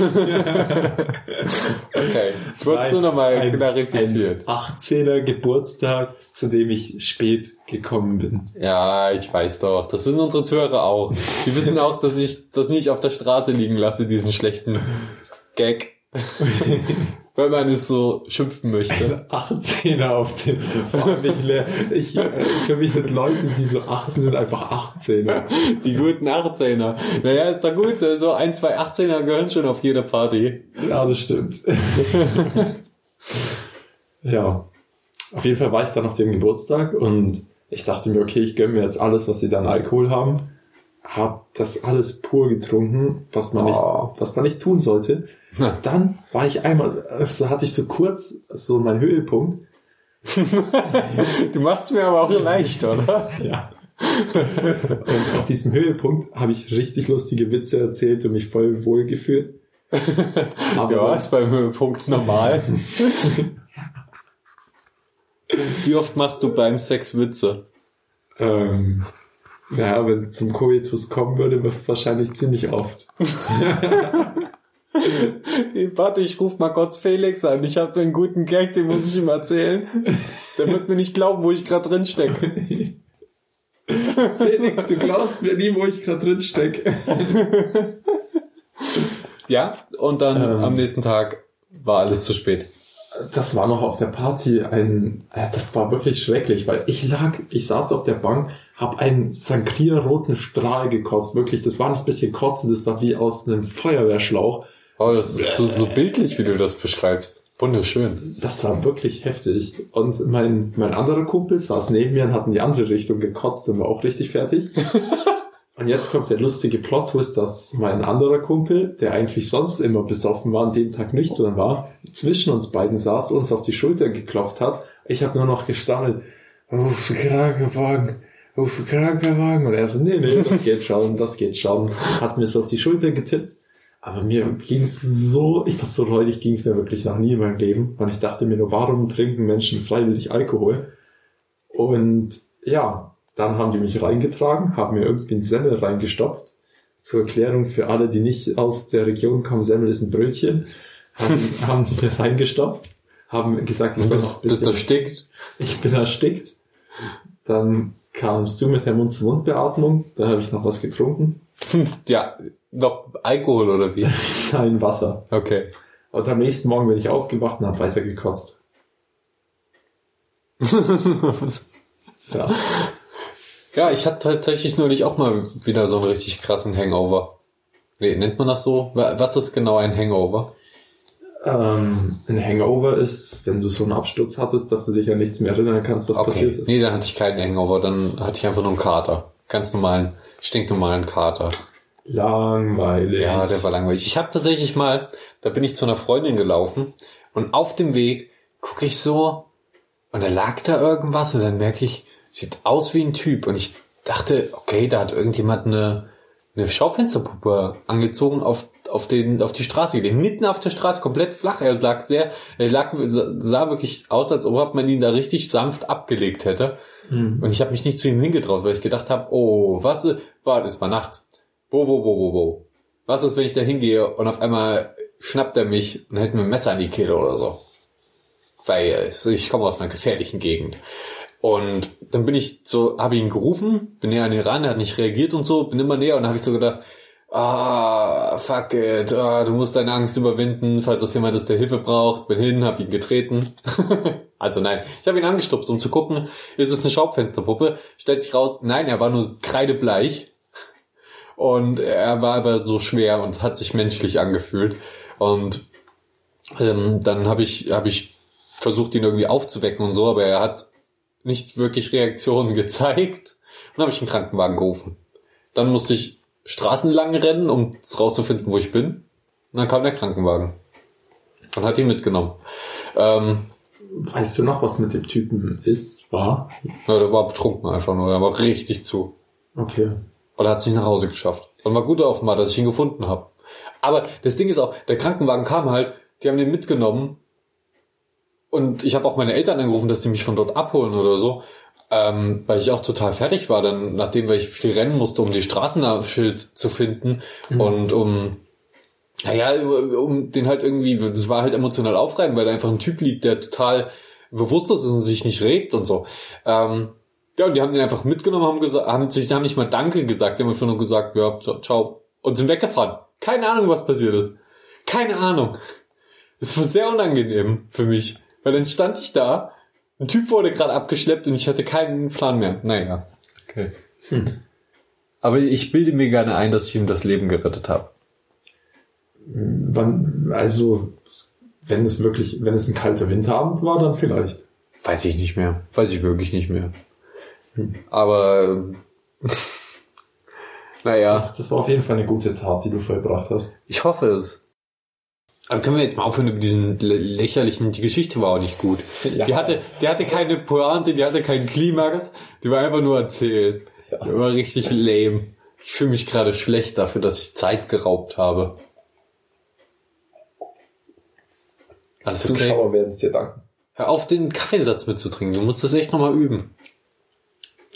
Okay. Ich wollte es nur nochmal klarifizieren. Ein 18er Geburtstag, zu dem ich spät gekommen bin. Ja, ich weiß doch. Das wissen unsere Zuhörer auch. Die wissen auch, dass ich das nicht auf der Straße liegen lasse, diesen schlechten Gag. Weil man es so schimpfen möchte. 18er auf den, allem ich, äh, für mich sind Leute, die so 18 sind, einfach 18er. Die guten 18er. Naja, ist doch gut. So ein, zwei 18er gehören schon auf jede Party. Ja, das stimmt. ja. Auf jeden Fall war ich dann auf dem Geburtstag und ich dachte mir, okay, ich gönne mir jetzt alles, was sie dann Alkohol haben. Hab das alles pur getrunken, was man Oh. nicht, was man nicht tun sollte. Na. Dann war ich einmal, also hatte ich so kurz so meinen Höhepunkt. Du machst mir aber auch leicht, oder? Ja. Und auf diesem Höhepunkt habe ich richtig lustige Witze erzählt und mich voll wohl gefühlt. Aber Ja, ist beim Höhepunkt normal. Wie oft machst du beim Sex Witze? Ähm, ja, wenn es zum Koitus kommen würde, wahrscheinlich ziemlich oft. Warte, ich ruf mal kurz Felix an. Ich habe einen guten Gag, den muss ich ihm erzählen. Der wird mir nicht glauben, wo ich gerade drin stecke. Felix, du glaubst mir nie, wo ich gerade drin stecke. Ja, und dann Ähm. am nächsten Tag war alles zu spät. Das war noch auf der Party ein, das war wirklich schrecklich, weil ich lag, ich saß auf der Bank, hab einen Sangria-roten Strahl gekotzt. Wirklich, das war nicht ein bisschen Kotze, das war wie aus einem Feuerwehrschlauch. Oh, das ist so, so bildlich, wie du das beschreibst. Wunderschön. Das war wirklich heftig. Und mein, mein anderer Kumpel saß neben mir und hat in die andere Richtung gekotzt und war auch richtig fertig. und jetzt kommt der lustige Plot-Twist, dass mein anderer Kumpel, der eigentlich sonst immer besoffen war, an dem Tag nüchtern war, zwischen uns beiden saß, uns auf die Schulter geklopft hat. Ich habe nur noch gestammelt, uff, Krankenwagen, uff, Krankenwagen. Und er so, nee, nee, das geht schon, das geht schon. Hat mir so auf die Schulter getippt. Aber mir ging's so, ich glaube, so räudig ging's mir wirklich noch nie in meinem Leben. Und ich dachte mir nur, warum trinken Menschen freiwillig Alkohol? Und ja, dann haben die mich reingetragen, haben mir irgendwie einen Semmel reingestopft. Zur Erklärung für alle, die nicht aus der Region kommen, Semmel ist ein Brötchen. Haben, haben die mir reingestopft, haben gesagt, ich soll noch bist, ein bist erstickt. ich bin erstickt. Dann kamst du mit der Mund-zu-Mund-Beatmung. Da habe ich noch was getrunken. Ja, noch Alkohol oder wie? Kein Wasser. Okay. Und am nächsten Morgen bin ich aufgewacht und habe weiter gekotzt. Ja. Ja, ich hatte tatsächlich neulich auch mal wieder so einen richtig krassen Hangover. Nee, nennt man das so? Wa- Was ist genau ein Hangover? ähm, ein Hangover ist, wenn du so einen Absturz hattest, dass du dich an nichts mehr erinnern kannst, was Okay. passiert ist. Nee, dann hatte ich keinen Hangover, dann hatte ich einfach nur einen Kater. Ganz normalen, stinknormalen Kater. Langweilig. Ja, der war langweilig. Ich habe tatsächlich mal, da bin ich zu einer Freundin gelaufen und auf dem Weg gucke ich so und da lag da irgendwas und dann merke ich, sieht aus wie ein Typ und ich dachte, okay, da hat irgendjemand eine, eine Schaufensterpuppe angezogen auf, auf den, auf die Straße gelegt. Mitten auf der Straße, komplett flach. Er lag sehr, er lag, sah wirklich aus, als ob man ihn da richtig sanft abgelegt hätte. Hm. Und ich habe mich nicht zu ihm hingetraut, weil ich gedacht habe, oh, was, warte, es war nachts. Wo, wo, wo, wo, wo. Was ist, wenn ich da hingehe und auf einmal schnappt er mich und hält mir ein Messer an die Kehle oder so. Weil ich komme aus einer gefährlichen Gegend. Und dann bin ich so, habe ihn gerufen, bin näher an ihn ran, er hat nicht reagiert und so, bin immer näher und habe ich so gedacht, ah, fuck it, ah, du musst deine Angst überwinden, falls das jemand ist, der Hilfe braucht. Bin hin, hab ihn getreten. also nein, ich habe ihn angestupst, um zu gucken, ist es eine Schaufensterpuppe? Stellt sich raus, nein, er war nur kreidebleich. Und er war aber so schwer und hat sich menschlich angefühlt. Und ähm, dann habe ich, hab ich versucht, ihn irgendwie aufzuwecken und so, aber er hat nicht wirklich Reaktionen gezeigt. Und dann habe ich einen Krankenwagen gerufen. Dann musste ich Straßen lang rennen, um rauszufinden, wo ich bin. Und dann kam der Krankenwagen. Und hat ihn mitgenommen. Ähm, Weißt du noch, was mit dem Typen ist, war? ja, der war betrunken einfach nur. Er war richtig zu. Okay. Oder hat es nicht nach Hause geschafft. Und war gut offenbar, dass ich ihn gefunden habe. Aber das Ding ist auch, der Krankenwagen kam halt, die haben den mitgenommen. Und ich habe auch meine Eltern angerufen, dass die mich von dort abholen oder so. Ähm, weil ich auch total fertig war, dann, nachdem weil ich viel rennen musste, um die Straßenschild zu finden Mhm. und um naja, um den halt irgendwie, das war halt emotional aufreibend, weil da einfach ein Typ liegt, der total bewusstlos ist und sich nicht regt und so. Ähm, ja, und die haben den einfach mitgenommen, haben gesagt, haben sich, haben nicht mal Danke gesagt, die haben einfach nur gesagt, ja, ciao, ciao, und sind weggefahren. Keine Ahnung, was passiert ist. Keine Ahnung. Das war sehr unangenehm für mich, weil dann stand ich da, ein Typ wurde gerade abgeschleppt und ich hatte keinen Plan mehr. Naja. Okay. Hm. Aber ich bilde mir gerne ein, dass ich ihm das Leben gerettet habe. Wann, also, wenn es wirklich, wenn es ein kalter Winterabend war, dann vielleicht. Weiß ich nicht mehr. Weiß ich wirklich nicht mehr. Aber naja, Das, das war auf jeden Fall eine gute Tat, die du vollbracht hast. ich hoffe es. Aber können wir jetzt mal aufhören über diesen lä- lächerlichen, die Geschichte war auch nicht gut. Ja. Die hatte, die hatte keine Pointe, die hatte keinen Klimax, die war einfach nur erzählt. Ja. Die war richtig lame. Ich fühle mich gerade schlecht dafür, dass ich Zeit geraubt habe. Alles okay? Zuschauer werden es dir danken. Hör auf, den Kaffeesatz mitzutrinken. Du musst das echt nochmal üben.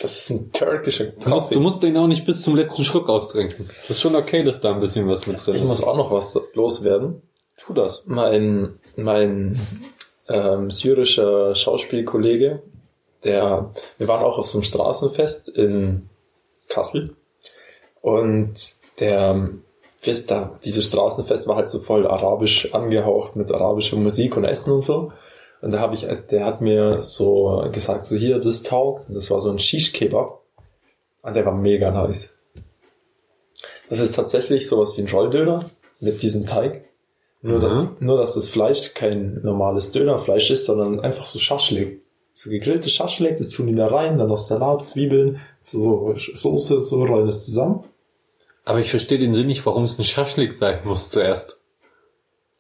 Das ist ein türkischer Du musst, du musst den auch nicht bis zum letzten Schluck austrinken. Das ist schon okay, dass da ein bisschen was mit drin Ich ist. muss auch noch was loswerden. tu das. Mein, mein ähm, syrischer Schauspielkollege, der, wir waren auch auf so einem Straßenfest in Kassel und der, wisst da, dieses Straßenfest war halt so voll arabisch angehaucht mit arabischer Musik und Essen und so. Und da habe ich, der hat mir so gesagt, so hier, das taugt. Und das war so ein Shish-Kebab. Und der war mega nice. Das ist tatsächlich sowas wie ein Rolldöner mit diesem Teig. Nur, Mhm. dass, nur, dass das Fleisch kein normales Dönerfleisch ist, sondern einfach so Schaschlik. So gegrilltes Schaschlik, das tun die da rein, dann noch Salat, Zwiebeln, so Soße und so, rollen das zusammen. Aber ich verstehe den Sinn nicht, warum es ein Schaschlik sein muss zuerst.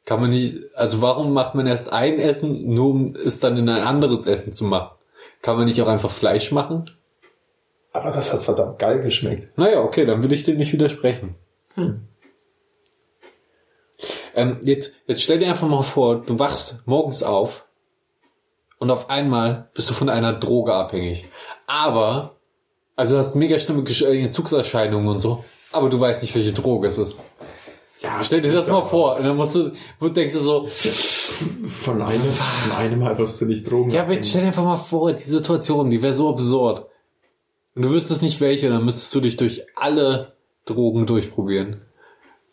Kann man nicht, also warum macht man erst ein Essen, nur um es dann in ein anderes Essen zu machen? Kann man nicht auch einfach Fleisch machen? Aber das hat verdammt geil geschmeckt. Naja, okay, dann will ich dem nicht widersprechen. Hm. Ähm, jetzt, jetzt stell dir einfach mal vor, du wachst morgens auf und auf einmal bist du von einer Droge abhängig. Aber, also du hast mega schlimme äh, Entzugserscheinungen und so, aber du weißt nicht, welche Droge es ist. Ja, Stell dir das mal vor, und dann musst du, du denkst du so, Von einem, von einem Mal wirst du nicht Drogen. ja, aber jetzt stell dir einfach mal vor, die Situation, die wäre so absurd. Und du wüsstest nicht welche, dann müsstest du dich durch alle Drogen durchprobieren.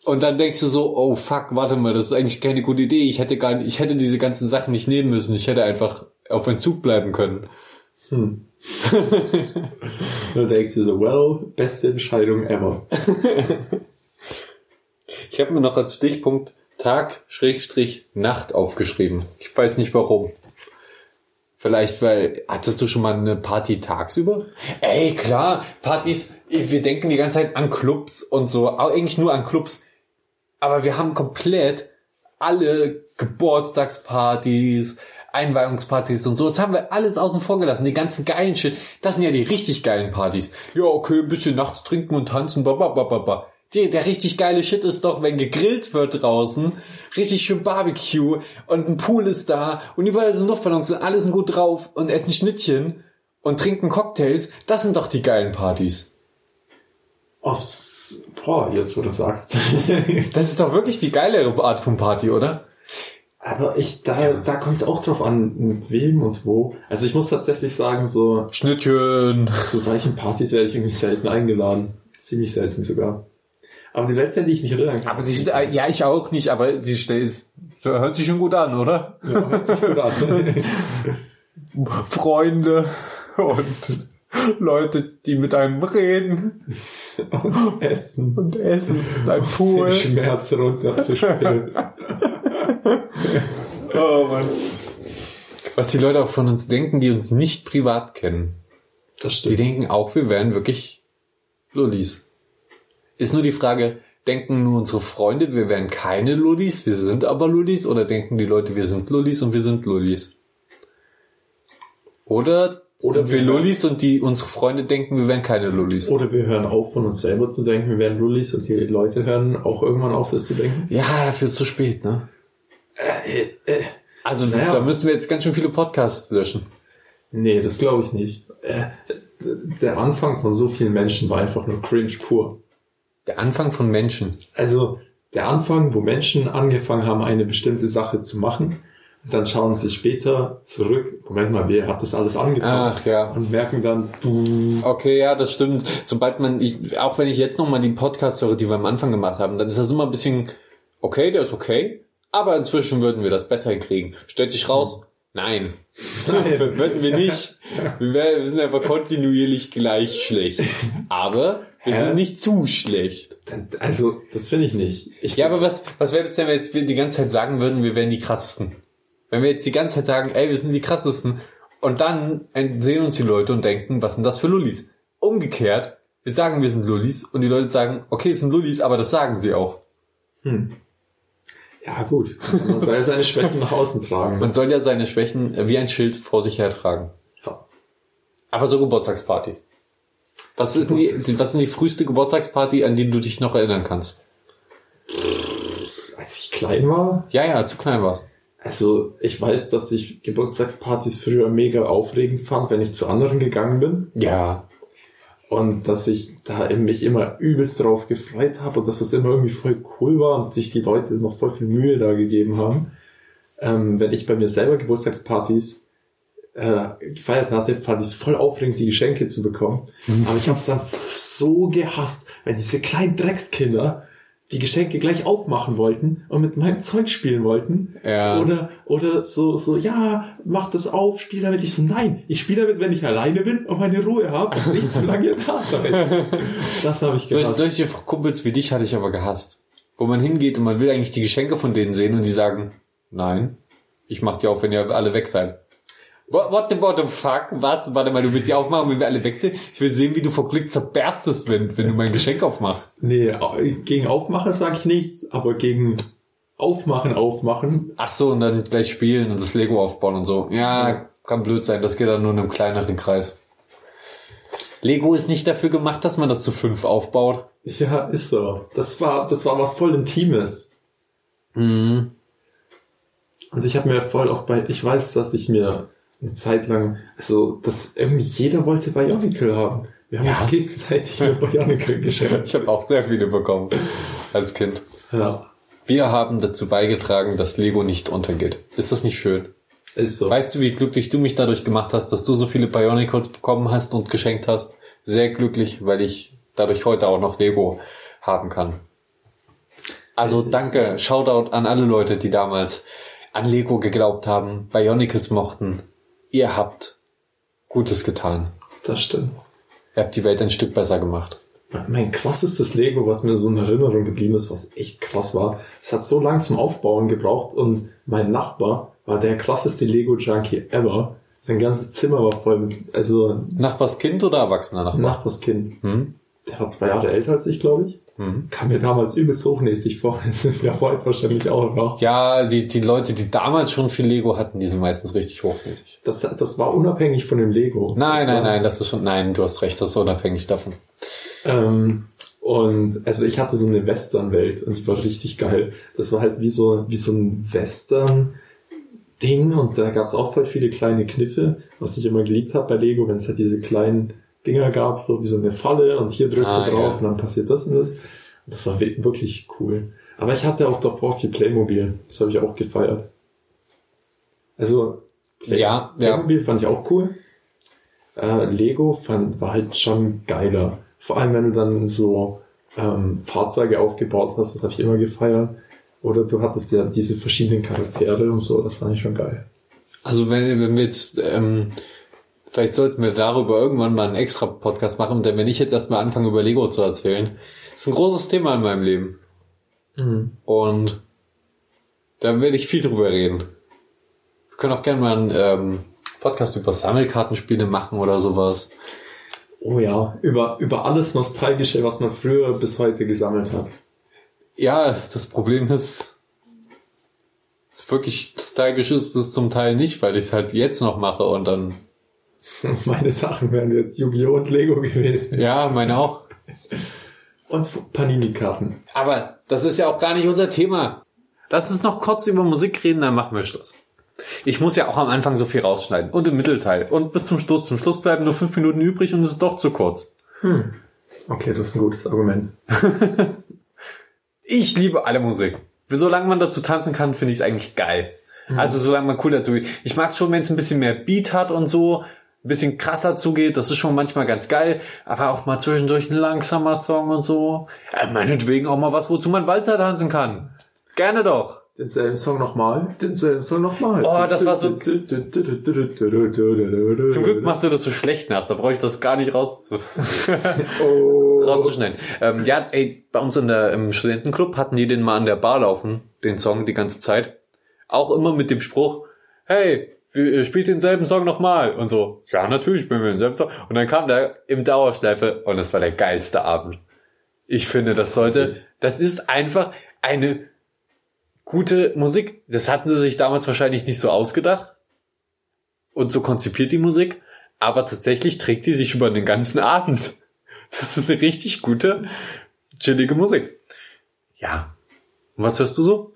Und dann denkst du so, oh fuck, warte mal, das ist eigentlich keine gute Idee. Ich hätte gar nicht, ich hätte diese ganzen Sachen nicht nehmen müssen. Ich hätte einfach auf Entzug bleiben können. Hm. du denkst dir so, well, beste Entscheidung ever. Ich habe mir noch als Stichpunkt Tag, Schrägstrich, Nacht aufgeschrieben. Ich weiß nicht warum. Vielleicht, weil, hattest du schon mal eine Party tagsüber? Ey, klar, Partys, wir denken die ganze Zeit an Clubs und so, aber eigentlich nur an Clubs. Aber wir haben komplett alle Geburtstagspartys, Einweihungspartys und so, das haben wir alles außen vor gelassen. Die ganzen geilen Shit, das sind ja die richtig geilen Partys. Ja, okay, ein bisschen nachts trinken und tanzen, bababababa. Der, der richtig geile Shit ist doch, wenn gegrillt wird draußen, richtig schön Barbecue und ein Pool ist da und überall sind Luftballons und alle sind gut drauf und essen Schnittchen und trinken Cocktails. Das sind doch die geilen Partys. Aufs, boah, jetzt wo du sagst. Das ist doch wirklich die geilere Art von Party, oder? Aber ich, da, da kommt es auch drauf an, mit wem und wo. Also ich muss tatsächlich sagen, so Schnittchen. zu solchen Partys werde ich irgendwie selten eingeladen. Ziemlich selten sogar. Aber die letzte, die ich mich erinnern kann. Aber sie, ja, ich auch nicht, aber die Stelle ist, hört sich schon gut an, oder? ja, hört sich gut an. Freunde und Leute, die mit einem reden Und Essen. und essen und ein Pool. Den Schmerz runterzuspielen. Oh Mann. Was die Leute auch von uns denken, die uns nicht privat kennen. Das Die stimmt. denken auch, wir wären wirklich Lullis. Ist nur die Frage, denken nur unsere Freunde, wir wären keine Lullis, wir sind aber Lullis, oder denken die Leute, wir sind Lullis und wir sind Lullis? Oder, Oder sind wir Lullis und die unsere Freunde denken, wir wären keine Lullis? Oder wir hören auf, von uns selber zu denken, wir wären Lullis und die Leute hören auch irgendwann auf, das zu denken. Ja, dafür ist es zu spät, ne? Äh, äh, Also Naja. da müssten wir jetzt ganz schön viele Podcasts löschen. nee, das glaube ich nicht. Äh, der Anfang von so vielen Menschen war einfach nur cringe pur. Der Anfang von Menschen. Also der Anfang, wo Menschen angefangen haben, eine bestimmte Sache zu machen, und dann schauen sie später zurück, Moment mal, wer hat das alles angefangen? Ach ja. Und merken dann, Okay, ja, das stimmt. Sobald man, ich, auch wenn ich jetzt nochmal die Podcasts höre, die wir am Anfang gemacht haben, dann ist das immer ein bisschen, okay, der ist okay, aber inzwischen würden wir das besser hinkriegen. Stellt sich raus, nein. Würden wir nicht. Wir sind einfach kontinuierlich gleich schlecht. Aber wir Hä? sind nicht zu schlecht. also das finde ich nicht. Ich Ja, aber was, was wäre das denn, wenn jetzt wir die ganze Zeit sagen würden, wir wären die krassesten? Wenn wir jetzt die ganze Zeit sagen, ey, wir sind die krassesten, und dann sehen uns die Leute und denken, was sind das für Lullis? Umgekehrt, wir sagen, wir sind Lullis, und die Leute sagen, okay, es sind Lullis, aber das sagen sie auch. Hm. Ja, gut. Man soll ja seine Schwächen nach außen tragen. Man soll ja seine Schwächen wie ein Schild vor sich hertragen. Ja. Aber so Geburtstagspartys. Was ist die, was ist die früheste Geburtstagsparty, an die du dich noch erinnern kannst? Als ich klein war, Ja, ja, zu klein warst. also ich weiß, dass ich Geburtstagspartys früher mega aufregend fand, wenn ich zu anderen gegangen bin. Ja. Und dass ich da mich immer übelst drauf gefreut habe und dass das immer irgendwie voll cool war und sich die Leute noch voll viel Mühe da gegeben haben. Ähm, wenn ich bei mir selber Geburtstagspartys äh, gefeiert hatte, fand ich es voll aufregend, die Geschenke zu bekommen. Aber ich habe es dann so gehasst, wenn diese kleinen Dreckskinder die Geschenke gleich aufmachen wollten und mit meinem Zeug spielen wollten. Ja. Oder, oder so, so, ja, mach das auf, spiel damit. Ich so, nein, ich spiele damit, wenn ich alleine bin und meine Ruhe habe und nicht zu lange da sein. Das habe ich Solche, gehasst. solche Kumpels wie dich hatte ich aber gehasst. Wo man hingeht und man will eigentlich die Geschenke von denen sehen und die sagen, nein, ich mach die auf, wenn ihr alle weg seid. What, what, the, what the fuck? Was? Warte mal, du willst sie aufmachen, wenn wir alle sind? Ich will sehen, wie du vor Glück zerberstest, wenn, wenn du mein Geschenk aufmachst. Nee, gegen Aufmachen sage ich nichts, aber gegen Aufmachen, Aufmachen, Ach so, und dann gleich spielen und das Lego aufbauen und so. Ja, Ja. kann blöd sein, das geht dann nur in einem kleineren Kreis. Lego ist nicht dafür gemacht, dass man das zu fünf aufbaut. ja, ist so. Das war, das war was voll Intimes. Mhm. Also ich habe mir voll oft bei, ich weiß, dass ich mir eine Zeit lang, also dass irgendwie jeder wollte Bionicle haben. Wir haben Ja. uns gegenseitig nur Bionicle geschenkt. Ich habe auch sehr viele bekommen als Kind. Ja, Wir haben dazu beigetragen, dass Lego nicht untergeht. Ist das nicht schön? ist so. Weißt du, wie glücklich du mich dadurch gemacht hast, dass du so viele Bionicles bekommen hast und geschenkt hast? Sehr glücklich, weil ich dadurch heute auch noch Lego haben kann. Also danke, Shoutout an alle Leute, die damals an Lego geglaubt haben, Bionicles mochten. Ihr habt Gutes getan. Das stimmt. Ihr habt die Welt ein Stück besser gemacht. Mein krassestes Lego, was mir so in Erinnerung geblieben ist, was echt krass war, es hat so lang zum Aufbauen gebraucht und mein Nachbar war der krasseste Lego-Junkie ever. Sein ganzes Zimmer war voll mit, also Nachbarskind oder erwachsener Nachbar? Nachbarskind. Hm? Der war zwei Jahre älter als ich, glaube ich. Hm. Kam mir damals übelst hochnäsig vor. Das ist mir heute wahrscheinlich auch noch. Ja, die, die Leute, die damals schon viel Lego hatten, die sind meistens richtig hochmäßig. Das, das war unabhängig von dem Lego. Nein, das nein, war, nein, das ist schon, nein, du hast recht, das ist unabhängig davon. Ähm, und also ich hatte so eine Western-Welt und die war richtig geil. Das war halt wie so, wie so ein Western-Ding und da gab es auch voll viele kleine Kniffe, was ich immer geliebt habe bei Lego, wenn es halt diese kleinen Dinger gab, so wie so eine Falle und hier drückst Ah, du drauf ja. und dann passiert das und das. Das war wirklich cool. Aber ich hatte auch davor viel Playmobil. Das habe ich auch gefeiert. Also Play Ja, ja. Playmobil fand ich auch cool. Äh, Lego fand, war halt schon geiler. Vor allem, wenn du dann so ähm, Fahrzeuge aufgebaut hast, das habe ich immer gefeiert. Oder du hattest ja diese verschiedenen Charaktere und so, das fand ich schon geil. Also wenn, wenn wir jetzt, ähm, vielleicht sollten wir darüber irgendwann mal einen extra Podcast machen, denn wenn ich jetzt erstmal anfange über Lego zu erzählen, ist ein großes Thema in meinem Leben. Und da werde ich viel drüber reden. Wir können auch gerne mal einen ähm, Podcast über Sammelkartenspiele machen oder sowas. Oh ja, über, über alles Nostalgische, was man früher bis heute gesammelt hat. Ja, das Problem ist, es wirklich stylisch ist es zum Teil nicht, weil ich es halt jetzt noch mache und dann, Meine Sachen wären jetzt Yu-Gi-Oh! und Lego gewesen. ja, meine auch. Und Panini-Karten. Aber das ist ja auch gar nicht unser Thema. Lass uns noch kurz über Musik reden, dann machen wir Schluss. Ich muss ja auch am Anfang so viel rausschneiden und im Mittelteil und bis zum Schluss. Zum Schluss bleiben nur fünf Minuten übrig und es ist doch zu kurz. Hm. Okay, das ist ein gutes Argument. Ich liebe alle Musik. Solange man dazu tanzen kann, finde ich es eigentlich geil. Also solange man cool dazu geht. Ich mag schon, wenn es ein bisschen mehr Beat hat und so, ein bisschen krasser zugeht, das ist schon manchmal ganz geil, aber auch mal zwischendurch ein langsamer Song und so. Ja, meinetwegen auch mal was, wozu man Walzer tanzen kann. Gerne doch. Denselben Song nochmal, denselben Song nochmal. Oh, das war so- Zum Glück machst du das so schlecht nach, da brauche ich das gar nicht raus oh. rauszuschneiden. Ähm, ja, ey, bei uns in der, im Studentenclub hatten die den mal an der Bar laufen, den Song die ganze Zeit. Auch immer mit dem Spruch, hey, spielt denselben Song nochmal. Und so, ja, natürlich spielen wir denselben Song. Und dann kam der im Dauerschleife und es war der geilste Abend. Ich finde, das sollte, das ist einfach eine gute Musik. Das hatten sie sich damals wahrscheinlich nicht so ausgedacht und so konzipiert die Musik, aber tatsächlich trägt die sich über den ganzen Abend. Das ist eine richtig gute, chillige Musik. Ja. Und was hörst du so?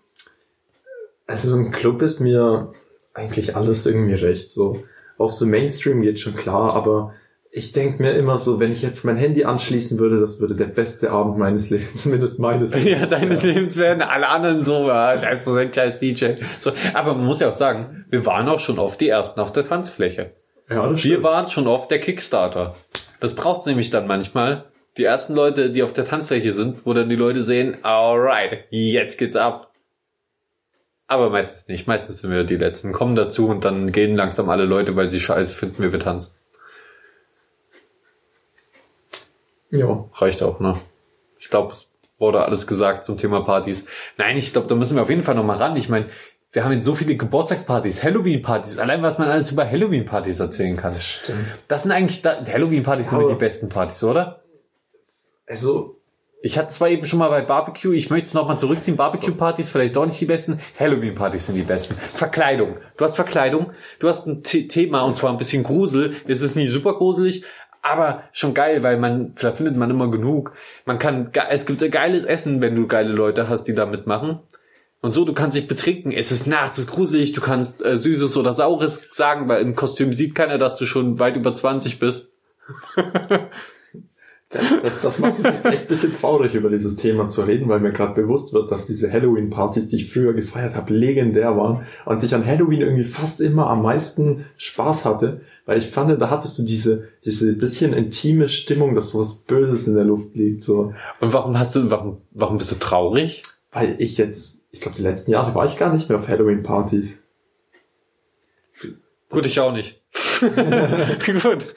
Also im Club ist mir eigentlich alles irgendwie recht. So auch so Mainstream geht schon klar, aber ich denke mir immer so, wenn ich jetzt mein Handy anschließen würde, das würde der beste Abend meines Lebens, zumindest meines Lebens. Ja, deines werden. Lebens werden alle anderen so, ah, scheiß Musik, scheiß DJ. So, aber man muss ja auch sagen, wir waren auch schon oft die Ersten auf der Tanzfläche. Ja, das Wir stimmt. waren schon oft der Kickstarter. Das braucht's nämlich dann manchmal. Die ersten Leute, die auf der Tanzfläche sind, wo dann die Leute sehen, alright, jetzt geht's ab. Aber meistens nicht. Meistens sind wir die Letzten, kommen dazu und dann gehen langsam alle Leute, weil sie scheiße finden, wie wir tanzen. Ja. Reicht auch, ne? Ich glaube, es wurde alles gesagt zum Thema Partys. Nein, ich glaube, da müssen wir auf jeden Fall noch mal ran. Ich meine, wir haben jetzt so viele Geburtstagspartys, Halloween-Partys, allein was man alles über Halloween-Partys erzählen kann. Stimmt. Das sind eigentlich, Halloween-Partys sind die besten Partys, oder? Also, Ich hatte zwar eben schon mal bei Barbecue, ich möchte es nochmal zurückziehen, Barbecue-Partys vielleicht doch nicht die besten, Halloween-Partys sind die besten. Verkleidung. Du hast Verkleidung, du hast ein The Thema und zwar ein bisschen Grusel, es ist nicht super gruselig, aber schon geil, weil man, da findet man immer genug. Man kann, es gibt geiles Essen, wenn du geile Leute hast, die da mitmachen. Und so, du kannst dich betrinken. Es ist nachts, es ist gruselig, du kannst äh, Süßes oder Saures sagen, weil im Kostüm sieht keiner, dass du schon weit über 20 bist. das, das macht mich jetzt echt ein bisschen traurig, über dieses Thema zu reden, weil mir gerade bewusst wird, dass diese Halloween-Partys, die ich früher gefeiert habe, legendär waren und ich an Halloween irgendwie fast immer am meisten Spaß hatte, weil ich fand, da hattest du diese, diese bisschen intime Stimmung, dass so was Böses in der Luft liegt, so. Und warum hast du, warum, warum bist du traurig? Weil ich jetzt, ich glaube, die letzten Jahre war ich gar nicht mehr auf Halloween-Partys. Gut, ich auch nicht. Gut.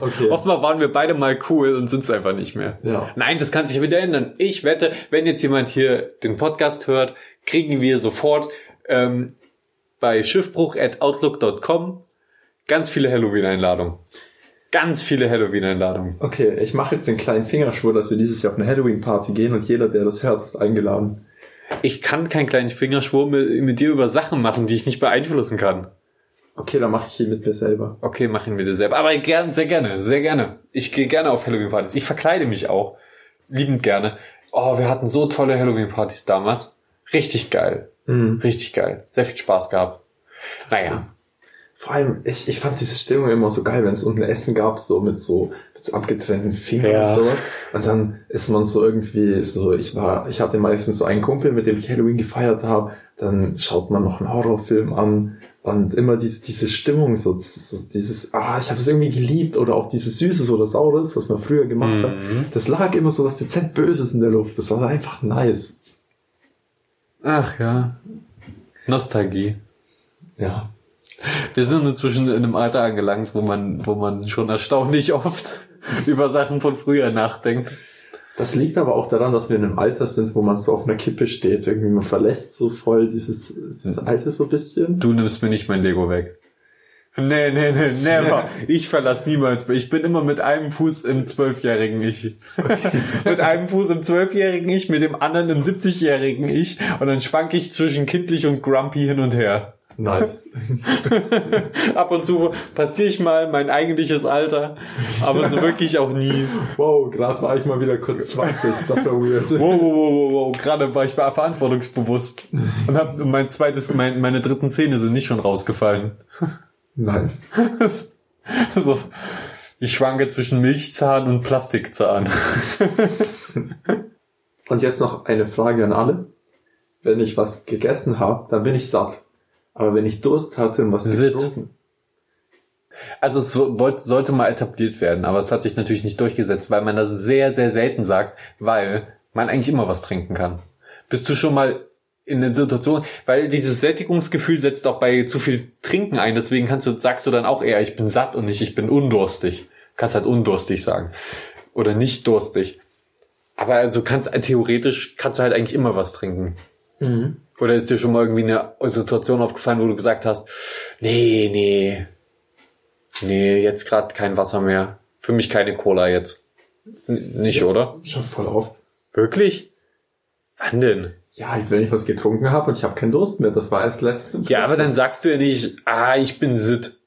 Okay. Offenbar waren wir beide mal cool und sind es einfach nicht mehr. Ja. Nein, das kann sich wieder ändern. Ich wette, wenn jetzt jemand hier den Podcast hört, kriegen wir sofort ähm, bei schiffbruch.outlook.com ganz viele Halloween-Einladungen. Ganz viele Halloween-Einladungen. Okay, ich mache jetzt den kleinen Fingerschwur, dass wir dieses Jahr auf eine Halloween-Party gehen und jeder, der das hört, ist eingeladen. Ich kann keinen kleinen Fingerschwur mit, mit dir über Sachen machen, die ich nicht beeinflussen kann. Okay, dann mache ich ihn mit mir selber. Okay, mach ihn bitte selber. Aber gern, sehr gerne, sehr gerne. Ich gehe gerne auf Halloween-Partys. Ich verkleide mich auch. Liebend gerne. Oh, wir hatten so tolle Halloween-Partys damals. Richtig geil. Mhm. Richtig geil. Sehr viel Spaß gehabt. Naja. Vor allem, ich, ich fand diese Stimmung immer so geil, wenn es unten Essen gab, so mit so, mit so abgetrennten Fingern Ja. und sowas. Und dann ist man so irgendwie so, ich war, ich hatte meistens so einen Kumpel, mit dem ich Halloween gefeiert habe, dann schaut man noch einen Horrorfilm an und immer diese, diese Stimmung, so, so dieses, ah, ich habe es irgendwie geliebt oder auch dieses Süßes oder Saures, was man früher gemacht hat. Mhm. Das lag immer so was dezent Böses in der Luft. Das war einfach nice. Ach ja. Nostalgie. Ja. Wir sind inzwischen in einem Alter angelangt, wo man, wo man schon erstaunlich oft über Sachen von früher nachdenkt. Das liegt aber auch daran, dass wir in einem Alter sind, wo man so auf einer Kippe steht. Irgendwie man verlässt so voll dieses, dieses Alter so ein bisschen. Du nimmst mir nicht mein Lego weg. Nee, nee, nee, never. Ich verlass niemals. Ich bin immer mit einem Fuß im zwölfjährigen Ich. mit einem Fuß im zwölfjährigen Ich, mit dem anderen im 70-jährigen Ich. Und dann schwank ich zwischen kindlich und grumpy hin und her. Nice. Ab und zu passiere ich mal mein eigentliches Alter, aber so wirklich auch nie. Wow, gerade war ich mal wieder kurz 20. Das war weird. Wow, wow, wow, wow, wow. Gerade war ich bei verantwortungsbewusst und hab mein zweites, mein, meine dritten Zähne sind nicht schon rausgefallen. Nice. so, ich schwanke zwischen Milchzahn und Plastikzahn. Und jetzt noch eine Frage an alle. Wenn ich was gegessen habe, dann bin ich satt. Aber wenn ich Durst hatte und was Sitt. getrunken, Also es so- wollt- sollte mal etabliert werden, aber es hat sich natürlich nicht durchgesetzt, weil man das sehr, sehr selten sagt, weil man eigentlich immer was trinken kann. Bist du schon mal in der Situation, weil dieses Sättigungsgefühl setzt auch bei zu viel Trinken ein, deswegen kannst du, sagst du dann auch eher, ich bin satt und nicht, ich bin undurstig. Kannst halt undurstig sagen. Oder nicht durstig. Aber also kannst theoretisch kannst du halt eigentlich immer was trinken. Mhm. Oder ist dir schon mal irgendwie eine Situation aufgefallen, wo du gesagt hast, nee, nee, nee, jetzt gerade kein Wasser mehr. Für mich keine Cola jetzt. Nicht, oder? Schon voll oft. Wirklich? Wann denn? Ja, halt, wenn ich was getrunken habe und ich habe keinen Durst mehr. Das war erst letztes im Ja, aber dann sagst du ja nicht, ah, ich bin sitt.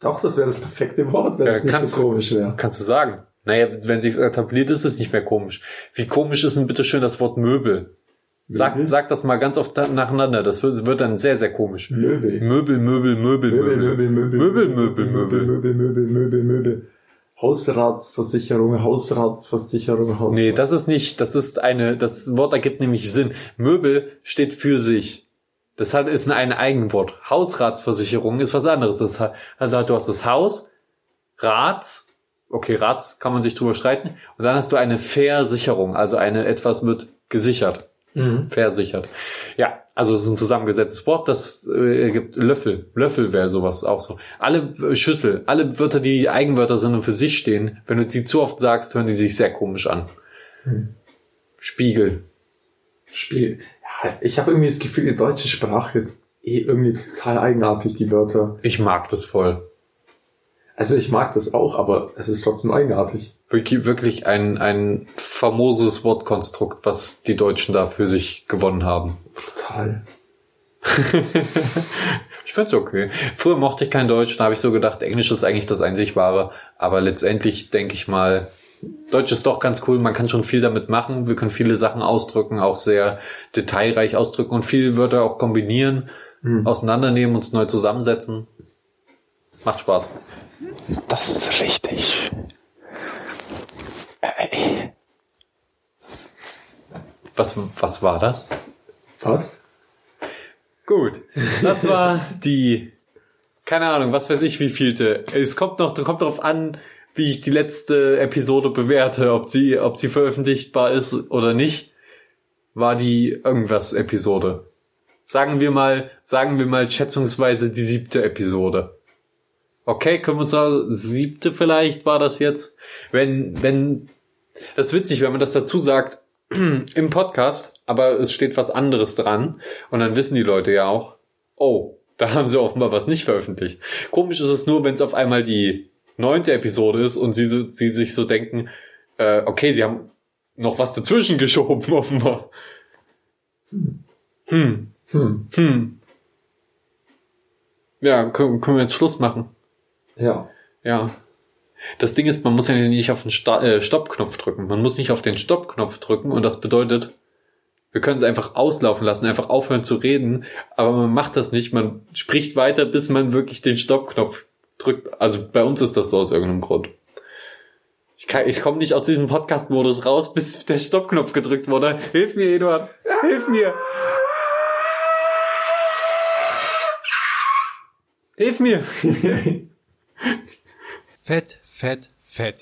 Doch, das wäre das perfekte Wort, wenn Ja, es nicht kannst- so komisch wäre. Kannst du sagen. Naja, wenn sich etabliert ist, ist es nicht mehr komisch. Wie komisch ist denn bitte schön das Wort Möbel? Sag, sag das mal ganz oft nacheinander. Das wird, wird dann sehr, sehr komisch. Möbel. Möbel, Möbel, Möbel, Möbel, Möbel, Möbel, Möbel, Möbel, Möbel. Möbel, Möbel, Möbel, Möbel. Hausratsversicherung, Hausratsversicherung, Haus. Nee, das ist nicht, das ist eine, das Wort ergibt nämlich Sinn. Möbel steht für sich. Das hat, ist ein Eigenwort. Hausratsversicherung ist was anderes. Das hat, also du hast das Haus, Rats, okay, Rats kann man sich drüber streiten, und dann hast du eine Versicherung, also eine, etwas wird gesichert. Mhm. Versichert. Ja, also es ist ein zusammengesetztes Wort, das äh, gibt Löffel. Löffel wäre sowas auch so. Alle äh, Schüssel, alle Wörter, die Eigenwörter sind und für sich stehen, wenn du die zu oft sagst, hören die sich sehr komisch an. Hm. Spiegel. Spiel. Ja, ich habe irgendwie das Gefühl, die deutsche Sprache ist eh irgendwie total eigenartig, die Wörter. Ich mag das voll. Also ich mag das auch, aber es ist trotzdem eigenartig. Wirklich, ein, ein famoses Wortkonstrukt, was die Deutschen da für sich gewonnen haben. Total. Ich find's okay. Früher mochte ich kein Deutsch, da habe ich so gedacht, Englisch ist eigentlich das einzig wahre. Aber letztendlich denke ich mal, Deutsch ist doch ganz cool. Man kann schon viel damit machen. Wir können viele Sachen ausdrücken, auch sehr detailreich ausdrücken und viele Wörter auch kombinieren, Hm. auseinandernehmen, uns neu zusammensetzen. Macht Spaß. Das ist richtig. Was, was war das? Was? Gut. Das war die, keine Ahnung, was weiß ich, wie vielte. Es kommt noch, kommt darauf an, wie ich die letzte Episode bewerte, ob sie, ob sie veröffentlichbar ist oder nicht. War die irgendwas Episode. Sagen wir mal, sagen wir mal schätzungsweise die siebte Episode. Okay, können wir uns sagen, siebte vielleicht war das jetzt. Wenn, wenn, das ist witzig, wenn man das dazu sagt im Podcast, aber es steht was anderes dran und dann wissen die Leute ja auch, oh, da haben sie offenbar was nicht veröffentlicht. Komisch ist es nur, wenn es auf einmal die neunte Episode ist und sie, so, sie sich so denken, äh, okay, sie haben noch was dazwischen geschoben, offenbar. Hm, Hm. hm. Ja, können, können wir jetzt Schluss machen. Ja. Ja. Das Ding ist, man muss ja nicht auf den äh, Stoppknopf drücken. Man muss nicht auf den Stoppknopf drücken und das bedeutet, wir können es einfach auslaufen lassen, einfach aufhören zu reden, aber man macht das nicht. Man spricht weiter, bis man wirklich den Stoppknopf drückt. Also bei uns ist das so aus irgendeinem Grund. Ich, kann- ich komme nicht aus diesem Podcast-Modus raus, bis der Stoppknopf gedrückt wurde. Hilf mir, Eduard. Hilf mir. Hilf mir. Fett, fett, fett.